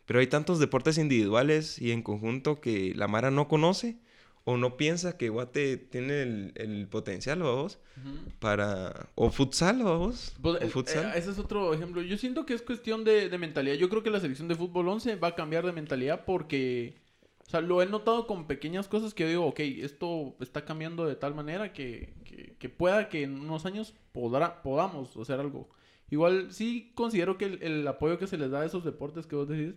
Pero hay tantos deportes individuales y en conjunto que la Mara no conoce o no piensa que Guate tiene el, el potencial, vamos, Ujú. para... O futsal, vamos. Pues, o eh, futsal. eh, ese es otro ejemplo. Yo siento que es cuestión de, de mentalidad. Yo creo que la selección de fútbol 11 va a cambiar de mentalidad porque, o sea, lo he notado con pequeñas cosas que yo digo, ok, esto está cambiando de tal manera que, que, que pueda que en unos años podrá, podamos hacer algo. Igual sí considero que el, el apoyo que se les da a esos deportes que vos decís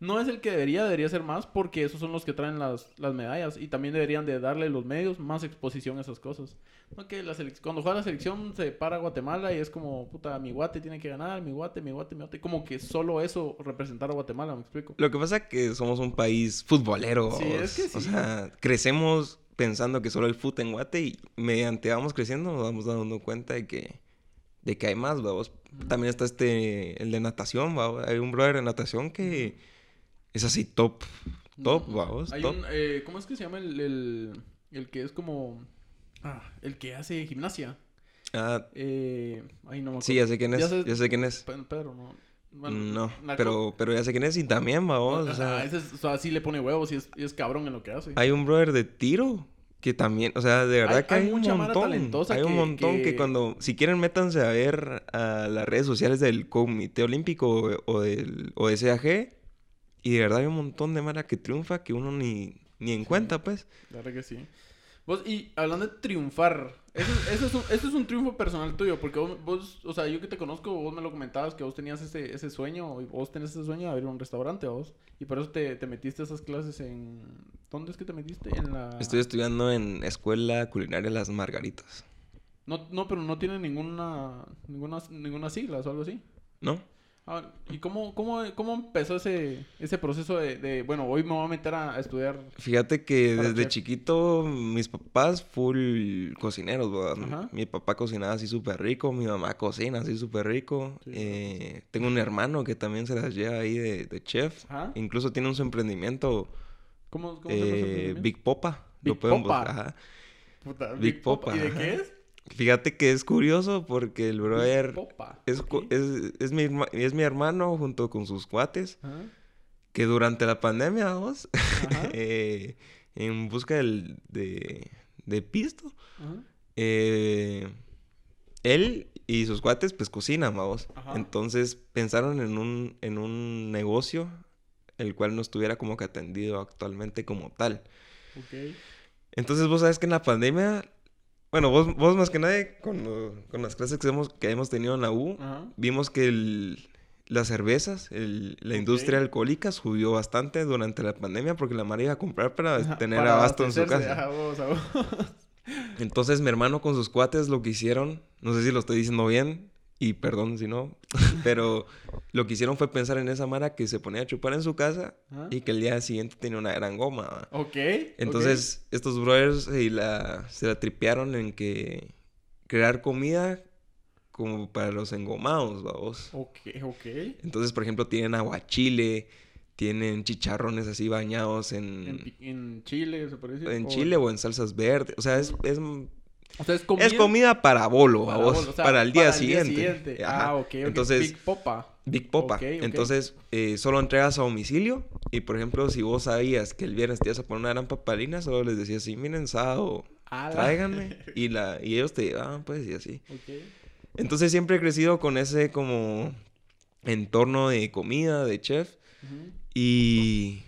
no es el que debería, debería ser más porque esos son los que traen las, las medallas y también deberían de darle los medios más exposición a esas cosas. No que la cuando juega la selección se para Guatemala y es como, puta, mi guate tiene que ganar, mi guate, mi guate, mi guate. Como que solo eso representar a Guatemala, me explico. Lo que pasa es que somos un país futbolero. Sí, es que O sí. sea, crecemos pensando que solo hay fútbol en Guate y mediante vamos creciendo nos vamos dando cuenta de que, de que hay más, vamos. También está este, el de natación, ¿va? Hay un brother de natación que Es así top. Top, No, vamos, Hay top. un, eh, ¿Cómo es que se llama el, el, el que es como... Ah, el que hace gimnasia. Ah, Eh, ay, no me acuerdo. sí, ya sé quién es. Ya Ya sé- quién es. Pe- Pedro, ¿no? Bueno, no, la co- pero, pero ya sé quién es y también, vamos. O Ajá, sea, ese es- o sea, sí le pone huevos y es, y es cabrón en lo que hace. hay un brother de tiro que también, o sea, de verdad Hay- que hay hay, un montón. Hay un que- montón que... que- cuando, si quieren, métanse a ver a las redes sociales del Comité Olímpico o, o del o de SAG. Y de verdad hay un montón de mara que triunfa que uno ni, ni en cuenta, pues. La verdad que sí. Vos, y hablando de triunfar, eso, eso es un, eso es un triunfo personal tuyo, porque vos, vos, o sea, yo que te conozco, vos me lo comentabas que vos tenías ese, ese sueño, y vos tenés ese sueño de abrir un restaurante, vos, y por eso te, te metiste a esas clases en... ¿Dónde es que te metiste? En la... Estoy estudiando en Escuela Culinaria Las Margaritas. No, no, pero no tiene ninguna, ninguna, ninguna siglas o algo así. ¿No? Ah, ¿Y cómo, cómo, cómo empezó ese, ese proceso de, de, bueno, hoy me voy a meter a, a estudiar? Fíjate que desde chef. chiquito mis papás full cocineros, ¿verdad? Ajá. Mi papá cocinaba así súper rico, mi mamá cocina así súper rico. Sí, Eh, tengo un hermano que también se las lleva ahí de, de chef. Ajá. Incluso tiene un su emprendimiento, ¿Cómo, cómo se llama eh? Big Popa. Big Lo pueden Popa. buscar. ajá. Puta, Big Popa, ¿Y de qué es? Fíjate que es curioso porque el brother es, es, es mi, es mi hermano junto con sus cuates Ajá, que durante la pandemia, vamos, [LAUGHS] eh, en busca del- de, de pisto, ajá. eh, él y sus cuates pues cocinan, vamos. Entonces pensaron en un, en un negocio el cual no estuviera como que atendido actualmente como tal. Entonces vos sabes que en la pandemia, bueno, vos, vos más que nadie con, con las clases que hemos, que hemos tenido en la U, Ajá. vimos que el- las cervezas, el- la industria alcohólica subió bastante durante la pandemia porque la Mara iba a comprar para Ajá, tener para abasto en su casa. ajá, vos, a vos. Entonces mi hermano con sus cuates lo que hicieron, no sé si lo estoy diciendo bien, y perdón si no, [LAUGHS] pero lo que hicieron fue pensar en esa Mara que se ponía a chupar en su casa Ajá. y que el día siguiente tenía una gran goma. ¿va? Ok. Entonces, estos brothers se la, se la tripearon en que crear comida como para los engomados, vamos. Ok, ok. Entonces, por ejemplo, tienen aguachile, tienen chicharrones así bañados En, en, en Chile, ¿se decir? en O- chile o en salsas verdes. O sea, es, es, O sea, es comida. es comida para bolo, para o sea, para el día para siguiente. siguiente. Ajá. Ah, ok, ok. Entonces, Big Popa. Big Popa. Ok, ok. Entonces, eh, solo entregas a domicilio. Y por ejemplo, si vos sabías que el viernes te ibas a poner una gran papalina, solo les decías así, miren, sábado, tráiganme. [LAUGHS] Y, la, y ellos te llevaban, pues, y así. Entonces siempre he crecido con ese como entorno de comida, de chef. Y,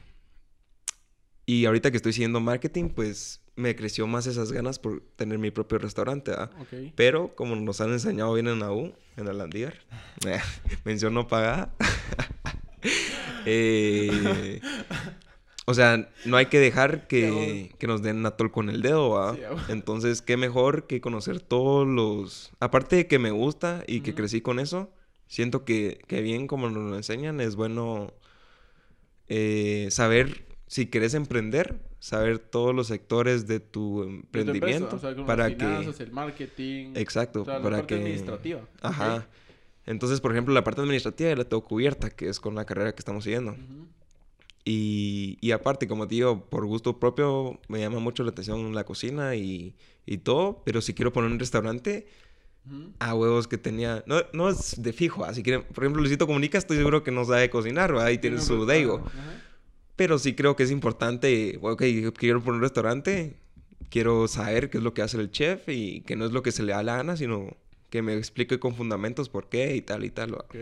y ahorita que estoy siguiendo marketing, pues me creció más esas ganas por tener mi propio restaurante. ¿ah? Ok. Pero como nos han enseñado bien en la U, en el Landívar, [LAUGHS] mención no pagada. [LAUGHS] eh, o sea, no hay que dejar que, que nos den atol con el dedo. Sí. Entonces, qué mejor que conocer todos los... Aparte de que me gusta y que crecí con eso, siento que, que bien como nos lo enseñan, es bueno eh, saber si quieres emprender, saber todos los sectores de tu tu empresa, emprendimiento o sea, como para las que... el marketing. Exacto, O sea, la para parte que... administrativa. Ajá. Entonces, por ejemplo, la parte administrativa ya la tengo cubierta, que es con la carrera que estamos siguiendo. Y, y aparte, como te digo, por gusto propio me llama mucho la atención la cocina y, y todo, pero si quiero poner un restaurante, a huevos que tenía... No, no es de fijo, así que, por ejemplo, Luisito Comunica, estoy seguro que no sabe cocinar, ¿verdad? Y tiene su restaurante, deigo. Pero sí creo que es importante, ok, quiero poner un restaurante, quiero saber qué es lo que hace el chef y que no es lo que se le da la gana, sino que me explique con fundamentos por qué y tal y tal. ¿va? Ok.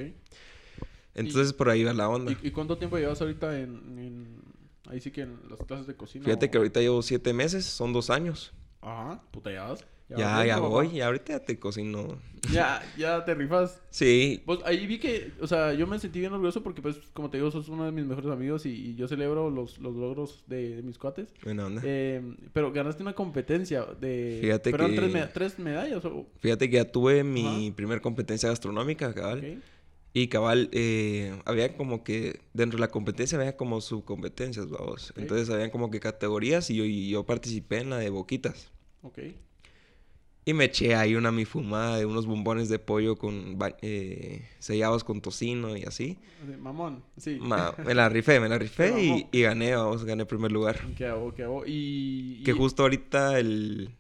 Entonces por ahí va la onda. ¿Y, y cuánto tiempo llevas ahorita en, en- Ahí sí que en las clases de cocina? Fíjate o- que ahorita llevo siete meses, son dos años. Ajá, puta, ya vas. Ya, vas ya, voy, papá. y ahorita ya te cocino. Ya, ya te rifas. Sí, Pues ahí vi que, o sea, yo me sentí bien orgulloso porque, pues, como te digo, sos uno de mis mejores amigos y, y yo celebro los, los logros de, de mis cuates. buena onda. Eh, pero ganaste una competencia de... Fíjate pero eran que- tres, me- tres medallas o... Fíjate que ya tuve mi Ajá. primer competencia gastronómica, cabal. Ok. Y cabal, eh, había como que dentro de la competencia había como subcompetencias, vamos. Entonces habían como que categorías y yo, y yo participé en la de boquitas. Ok. Y me eché ahí una mi fumada de unos bombones de pollo con eh, sellados con tocino y así. Mamón, sí. Ma- me la rifé, me la [LAUGHS] rifé y, gané, vamos, gané primer lugar. ¿Qué hago? ¿Qué hago? Y... Que y- justo ahorita, el,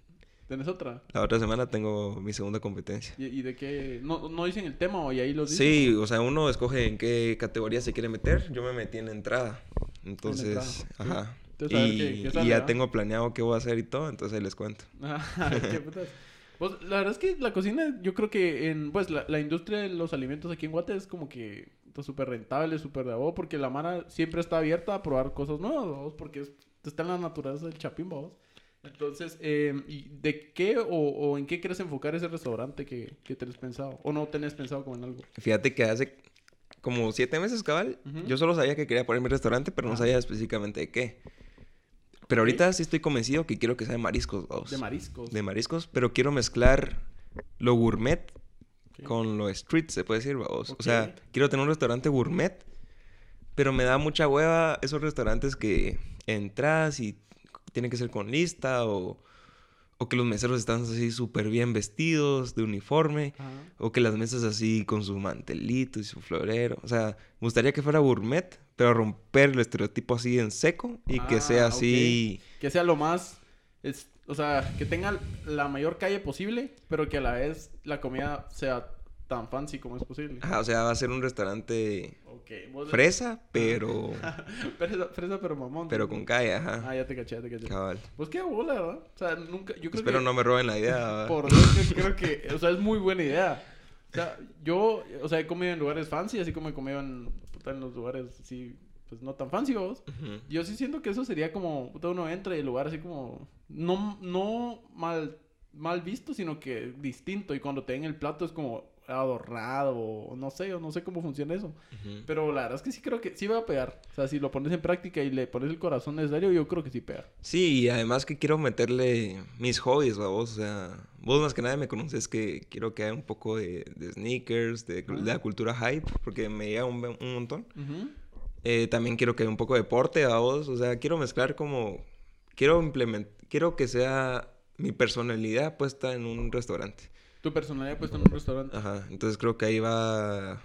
¿Tenés otra? la otra semana, tengo mi segunda competencia. ¿Y, y de qué? ¿No, ¿No dicen el tema o y ahí lo dicen? Sí, o sea, uno escoge en qué categoría se quiere meter. Yo me metí en entrada. Entonces, entrada, ajá. Entonces, Y, qué- qué y sale, ya tengo planeado qué voy a hacer y todo, entonces ahí les cuento. [LAUGHS] Qué putas. Pues, la verdad es que la cocina, yo creo que en, pues, la, la industria de los alimentos aquí en Guate es como que pues, súper rentable, súper de abogo, porque la mara siempre está abierta a probar cosas nuevas, ¿vos? porque es- está en la naturaleza del chapín, ¿vos? Entonces, eh, ¿y de qué o, o en qué quieres enfocar ese restaurante que, que tenés pensado? ¿O no tenés pensado como en algo? Fíjate que hace como siete meses, cabal, yo solo sabía que quería poner mi restaurante, pero no sabía específicamente de qué. Pero ahorita sí estoy convencido que quiero que sea de mariscos, vamos. De mariscos. De mariscos, pero quiero mezclar lo gourmet con lo street, se puede decir, vamos. O sea, quiero tener un restaurante gourmet, pero me da mucha hueva esos restaurantes que entras y tiene que ser con lista o, o que los meseros están así súper bien vestidos, de uniforme, Ajá. o que las mesas así con su mantelito y su florero. O sea, me gustaría que fuera gourmet, pero romper el estereotipo así en seco y que Ah, sea así... Que sea lo más... es- o sea, que tenga la mayor calle posible, pero que a la vez la comida sea tan fancy como es posible. Ajá, o sea, va a ser un restaurante Ok. vos- fresa, pero, [LAUGHS] fresa, fresa, pero mamón. pero con calle, ajá. Ah, ya te caché, ya te caché. Cabal. Pues qué bola, ¿verdad? O sea, nunca... Yo creo Espero que... no me roben la idea. ¿va? Por Dios, [LAUGHS] creo que... O sea, es muy buena idea. O sea, yo... O sea, he comido en lugares fancy, así como he comido en, en los lugares así... Pues no tan fancy, vos. Yo sí siento que eso sería como, puta, uno entra y el lugar así como, no, no mal, mal visto, sino que distinto. Y cuando te den el plato es como adornado, o no sé, o no sé cómo funciona eso. Ujú. Pero la verdad es que sí creo que sí va a pegar. O sea, si lo pones en práctica y le pones el corazón necesario, yo creo que sí pega. Sí, y además que quiero meterle mis hobbies, ¿va vos? O sea, vos más que nada me conoces que quiero que haya un poco de, de sneakers, de, de la cultura hype, porque me llega un, un montón. Ujú. Eh, también quiero que haya un poco de deporte, ¿va vos? O sea, quiero mezclar como... Quiero implementar... Quiero que sea mi personalidad puesta en un restaurante. Tu personalidad puesta en un restaurante. Ajá, entonces creo que ahí va...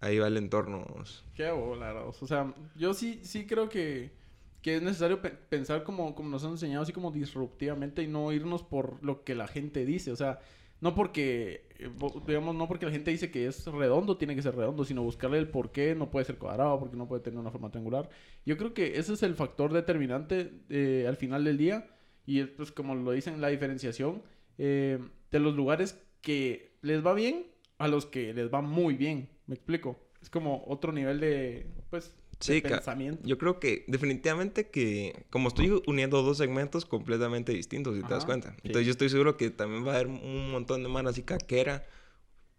Ahí va el entorno. Qué verdad. O sea, yo sí, sí creo que, que es necesario pe- pensar como, como nos han enseñado, así como disruptivamente y no irnos por lo que la gente dice. O sea, no porque, eh, digamos, no porque la gente dice que es redondo, tiene que ser redondo, sino buscarle el por qué no puede ser cuadrado, porque no puede tener una forma triangular. Yo creo que ese es el factor determinante eh, al final del día. Y es, pues, como lo dicen, la diferenciación eh, de los lugares que les va bien a los que les va muy bien. ¿Me explico? Es como otro nivel de, pues, de Sí, ca- pensamiento. Yo creo que definitivamente que como estoy uniendo dos segmentos completamente distintos, si te das cuenta. sí. Entonces yo estoy seguro que también va a haber un montón de manos así caquera,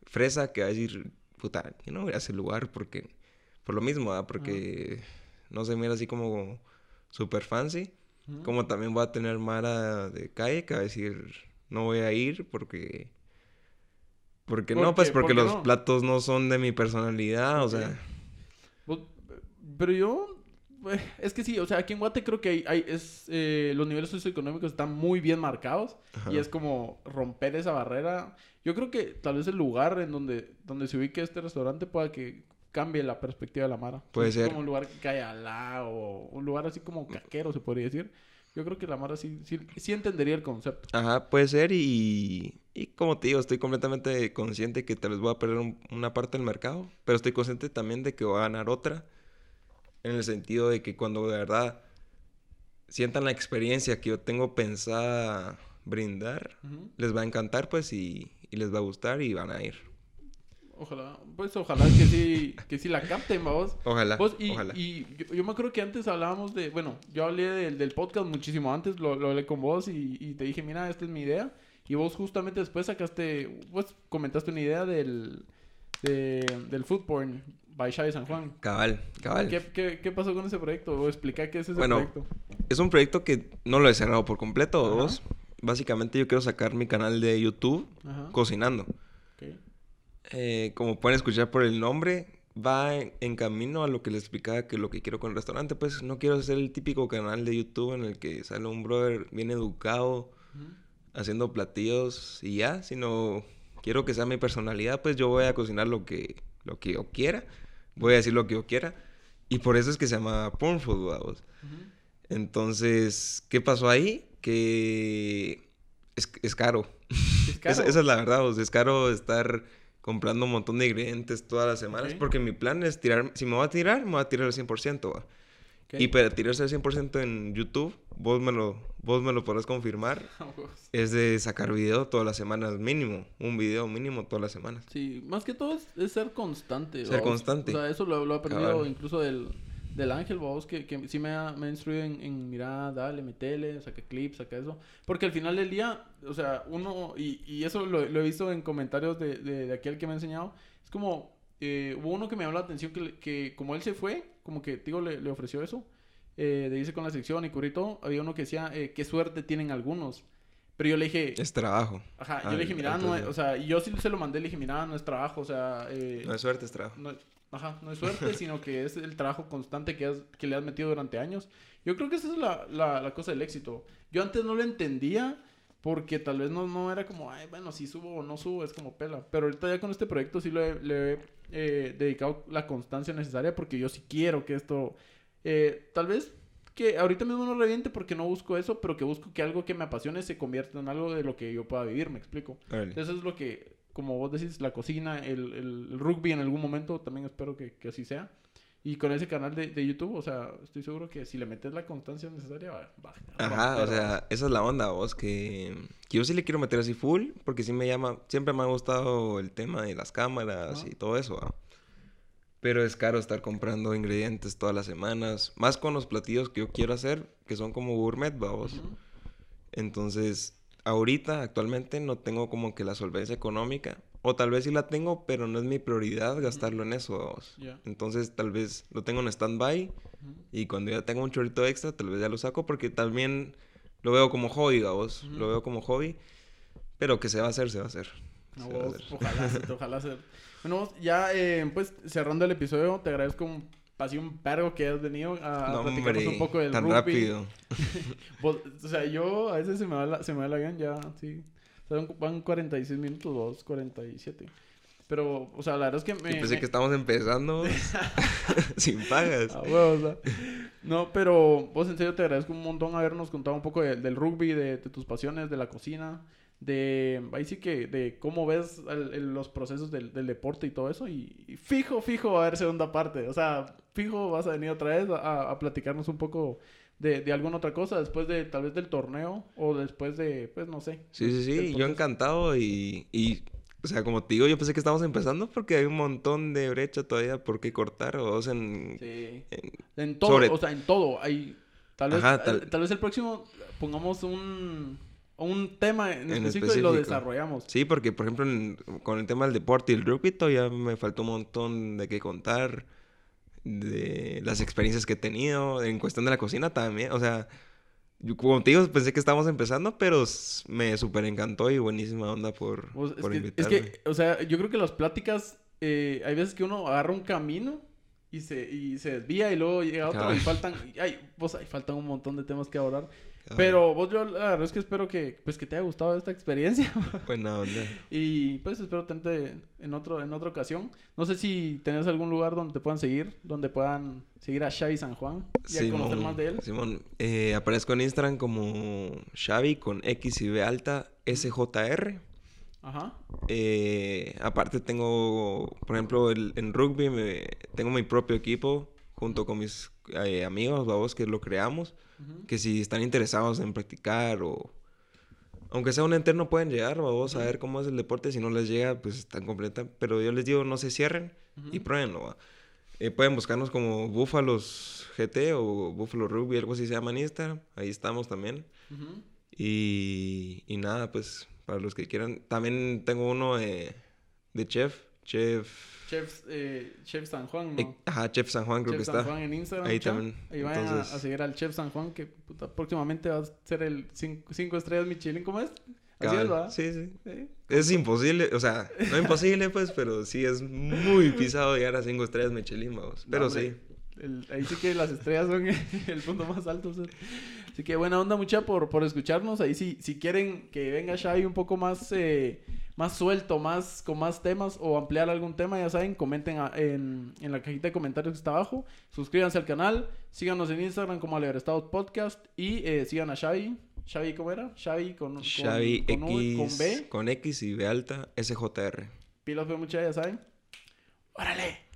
fresa, que va a decir, puta, yo no voy a ese lugar porque, por lo mismo, ¿verdad? Porque no se mira así como super fancy. Como también voy a tener Mara de calle que va a decir, no voy a ir porque... Porque ¿Por no, pues qué? porque ¿Por qué los no? platos no son de mi personalidad, o sea... Pues, Pero yo, eh, es que sí, o sea, aquí en Guate creo que hay, hay- es, eh, los niveles socioeconómicos están muy bien marcados Ajá. y es como romper esa barrera. Yo creo que tal vez el lugar en donde, donde se ubique este restaurante pueda que cambie la perspectiva de la Mara. Puede ser. Como un lugar que cae al lado, o un lugar así como caquero, se podría decir. Yo creo que la Mara sí, sí, sí entendería el concepto. Ajá, puede ser y, y como te digo, estoy completamente consciente que tal vez voy a perder un- una parte del mercado, pero estoy consciente también de que voy a ganar otra, en el sentido de que cuando de verdad sientan la experiencia que yo tengo pensada brindar, Ujú. les va a encantar pues y, y les va a gustar y van a ir. Ojalá, pues ojalá que sí, que sí la capten, vamos. Ojalá, Vos, y, ojalá. y yo, yo me acuerdo que antes hablábamos de, bueno, yo hablé del, del podcast muchísimo antes, lo, lo hablé con vos y, y te dije, mira, esta es mi idea. Y vos justamente después sacaste, pues comentaste una idea del, de, del food porn by Shai San Juan. Cabal, cabal. ¿Qué, qué, qué pasó con ese proyecto? O explica qué es ese Bueno, proyecto. Es un proyecto que no lo he cerrado por completo, Ajá. vos. Básicamente yo quiero sacar mi canal de YouTube Ajá. cocinando. Eh, como pueden escuchar por el nombre, va en, en camino a lo que les explicaba que lo que quiero con el restaurante. Pues no quiero ser el típico canal de YouTube en el que sale un brother bien educado. Haciendo platillos y ya, sino quiero que sea mi personalidad, pues yo voy a cocinar lo que, lo que yo quiera, voy a decir lo que yo quiera. Y por eso es que se llama Porn Food, vamos. Entonces, ¿qué pasó ahí? Que es, es caro. ¿Es [LAUGHS] caro? Esa, esa es la verdad, vos. Es caro estar comprando un montón de ingredientes todas las semanas. Porque mi plan es tirar, si me voy a tirar, me voy a tirar al 100%. ¿va? Y para tirarse al 100% en YouTube, vos me lo, vos me lo podrás confirmar, [LAUGHS] es de sacar video todas las semanas mínimo. Un video mínimo todas las semanas. Sí, más que todo es, es ser constante. Ser vamos. constante. O sea, eso lo, lo he aprendido Cabal. incluso del, del Ángel, vos, que, que sí me ha, me ha instruido en, en mira, dale, metele, saca clips, saca eso. Porque al final del día, o sea, uno, y, y eso lo, lo he visto en comentarios de, de, de aquel que me ha enseñado, es como, eh, hubo uno que me llamó la atención que, que como él se fue, como que, digo, le, le ofreció eso, eh, de irse con la sección y cubrir todo, había uno que decía, eh, qué suerte tienen algunos. Pero yo le dije, Es trabajo. Ajá, yo Ah, le dije, mira, no es- o sea, yo sí se lo mandé, le dije, mira, no es trabajo, o sea, eh, No es suerte, es trabajo. no ajá, no es suerte, [LAUGHS] sino que es el trabajo constante que, has- que le has metido durante años. Yo creo que esa es la, la, la cosa del éxito. Yo antes no lo entendía porque tal vez no, no era como, ay, bueno, si subo o no subo, es como pela. Pero ahorita ya con este proyecto sí le, le he eh, dedicado la constancia necesaria porque yo sí quiero que esto, eh, tal vez que ahorita mismo no reviente porque no busco eso, pero que busco que algo que me apasione se convierta en algo de lo que yo pueda vivir, me explico. Eso es lo que, como vos decís, la cocina, el, el- el rugby en algún momento, también espero que, que así sea. Y con ese canal de, de YouTube, o sea, estoy seguro que si le metes la constancia necesaria, va, va Ajá, o sea, esa es la onda, vos, que, que yo sí le quiero meter así full, porque sí me llama, siempre me ha gustado el tema de las cámaras y todo eso, ¿va? Pero es caro estar comprando ingredientes todas las semanas, más con los platillos que yo quiero hacer, que son como gourmet, vamos. Ujú. Entonces, ahorita, actualmente, no tengo como que la solvencia económica, o tal vez sí la tengo, pero no es mi prioridad gastarlo en eso. Ya. Entonces, tal vez lo tengo en stand-by, y cuando ya tenga un chorrito extra, tal vez ya lo saco porque también lo veo como hobby, vos. Lo veo como hobby. Pero que se va a hacer, se va a hacer. No, Se a vos, hacer. ojalá, se- [LAUGHS] ojalá se- Bueno, vos, ya eh, pues cerrando el episodio, te agradezco un, así un perro que has venido a, a No, platicarnos hombre, un poco del tan rugby. rápido. [LAUGHS] Vos- o sea, yo a veces se me va la, se me va el avión ya, sí. Van 46 minutos, vos, 47. Pero, o sea, la verdad es que me... Yo pensé me- que estamos empezando [LAUGHS] [LAUGHS] sin pagas. Ah, huevo, o sea. No, pero vos en serio te agradezco un montón habernos contado un poco de- del rugby, de, de tus pasiones, de la cocina, de ahí sí que de cómo ves el- el- los procesos del, del deporte y todo eso. Y, y fijo, fijo va a haber segunda parte. O sea, fijo vas a venir otra vez a, a platicarnos un poco de, de alguna otra cosa después de tal vez del torneo o después de, pues no sé. Sí, sí, sí. Yo encantado y, y, o sea, como te digo, yo pensé que estábamos empezando porque hay un montón de brecha todavía por qué cortar. O sea, en, Sí. en- En todo, Sobre- o sea, en todo. Hay, tal, vez, Ajá, tal- eh, tal vez el próximo pongamos un, un tema en, En específico, y lo desarrollamos. Sí, porque por ejemplo en- con el tema del deporte y el rugby todavía me faltó un montón de qué contar, de las experiencias que he tenido, en cuestión de la cocina también, o sea, yo como te digo, pensé que estábamos empezando, pero me súper encantó y buenísima onda por, es, por que, es invitarme. que, o sea, yo creo que las pláticas, eh, hay veces que uno agarra un camino y se, y se desvía y luego llega otro y faltan, ay, ahí faltan un montón de temas que abordar. Pero vos, yo la verdad es que espero que, pues, que te haya gustado esta experiencia. [LAUGHS] Buena onda. Y pues espero tenerte en otro en otra ocasión. No sé si tenés algún lugar donde te puedan seguir, donde puedan seguir a Xavi San Juan y a conocer más de él. Simón, eh, aparezco en Instagram como Xavi con X y B alta SJR. Ajá. Eh, aparte tengo, por ejemplo, el- en rugby me- tengo mi propio equipo junto con mis eh, amigos, vamos, que lo creamos, Que si están interesados en practicar o aunque sea un interno pueden llegar, vamos a ver cómo es el deporte, si no les llega, pues están completa, pero yo les digo, no se cierren y Ujú. pruébenlo. va. Eh, pueden buscarnos como Búfalos GT o Búfalo Rugby, algo así se llama en Instagram, ahí estamos también. Ujú. Y, y nada, pues para los que quieran. También tengo uno de, de chef. Chef. Chef, eh, Chef San Juan, ¿no? eh, ajá, Chef San Juan creo Chef que San está. Juan en Instagram. Ahí también. Ahí vayan a- Entonces- a, seguir al Chef San Juan, que puta, próximamente va a ser el 5 estrellas Michelin. ¿Cómo es? Así es, ¿va? Sí, sí. Sí. Es imposible, o sea, no [LAUGHS] imposible pues, pero sí es muy pisado llegar a cinco estrellas Michelin, vamos. Pero sí. el- ahí sí que las estrellas son [LAUGHS] el punto más alto. o sea. Así que buena onda mucha por, por escucharnos. Ahí si, si quieren que venga Shai un poco más, eh, más suelto, más con más temas o ampliar algún tema, ya saben, comenten a- en, en la cajita de comentarios que está abajo. Suscríbanse al canal, síganos en Instagram como Estados Podcast y eh, sigan a Xavi. Xavi, ¿cómo era? Xavi con, con, Xavi con, U y X con B. con X y B alta SJR. Pilas, pues mucha, ya saben. ¡Órale!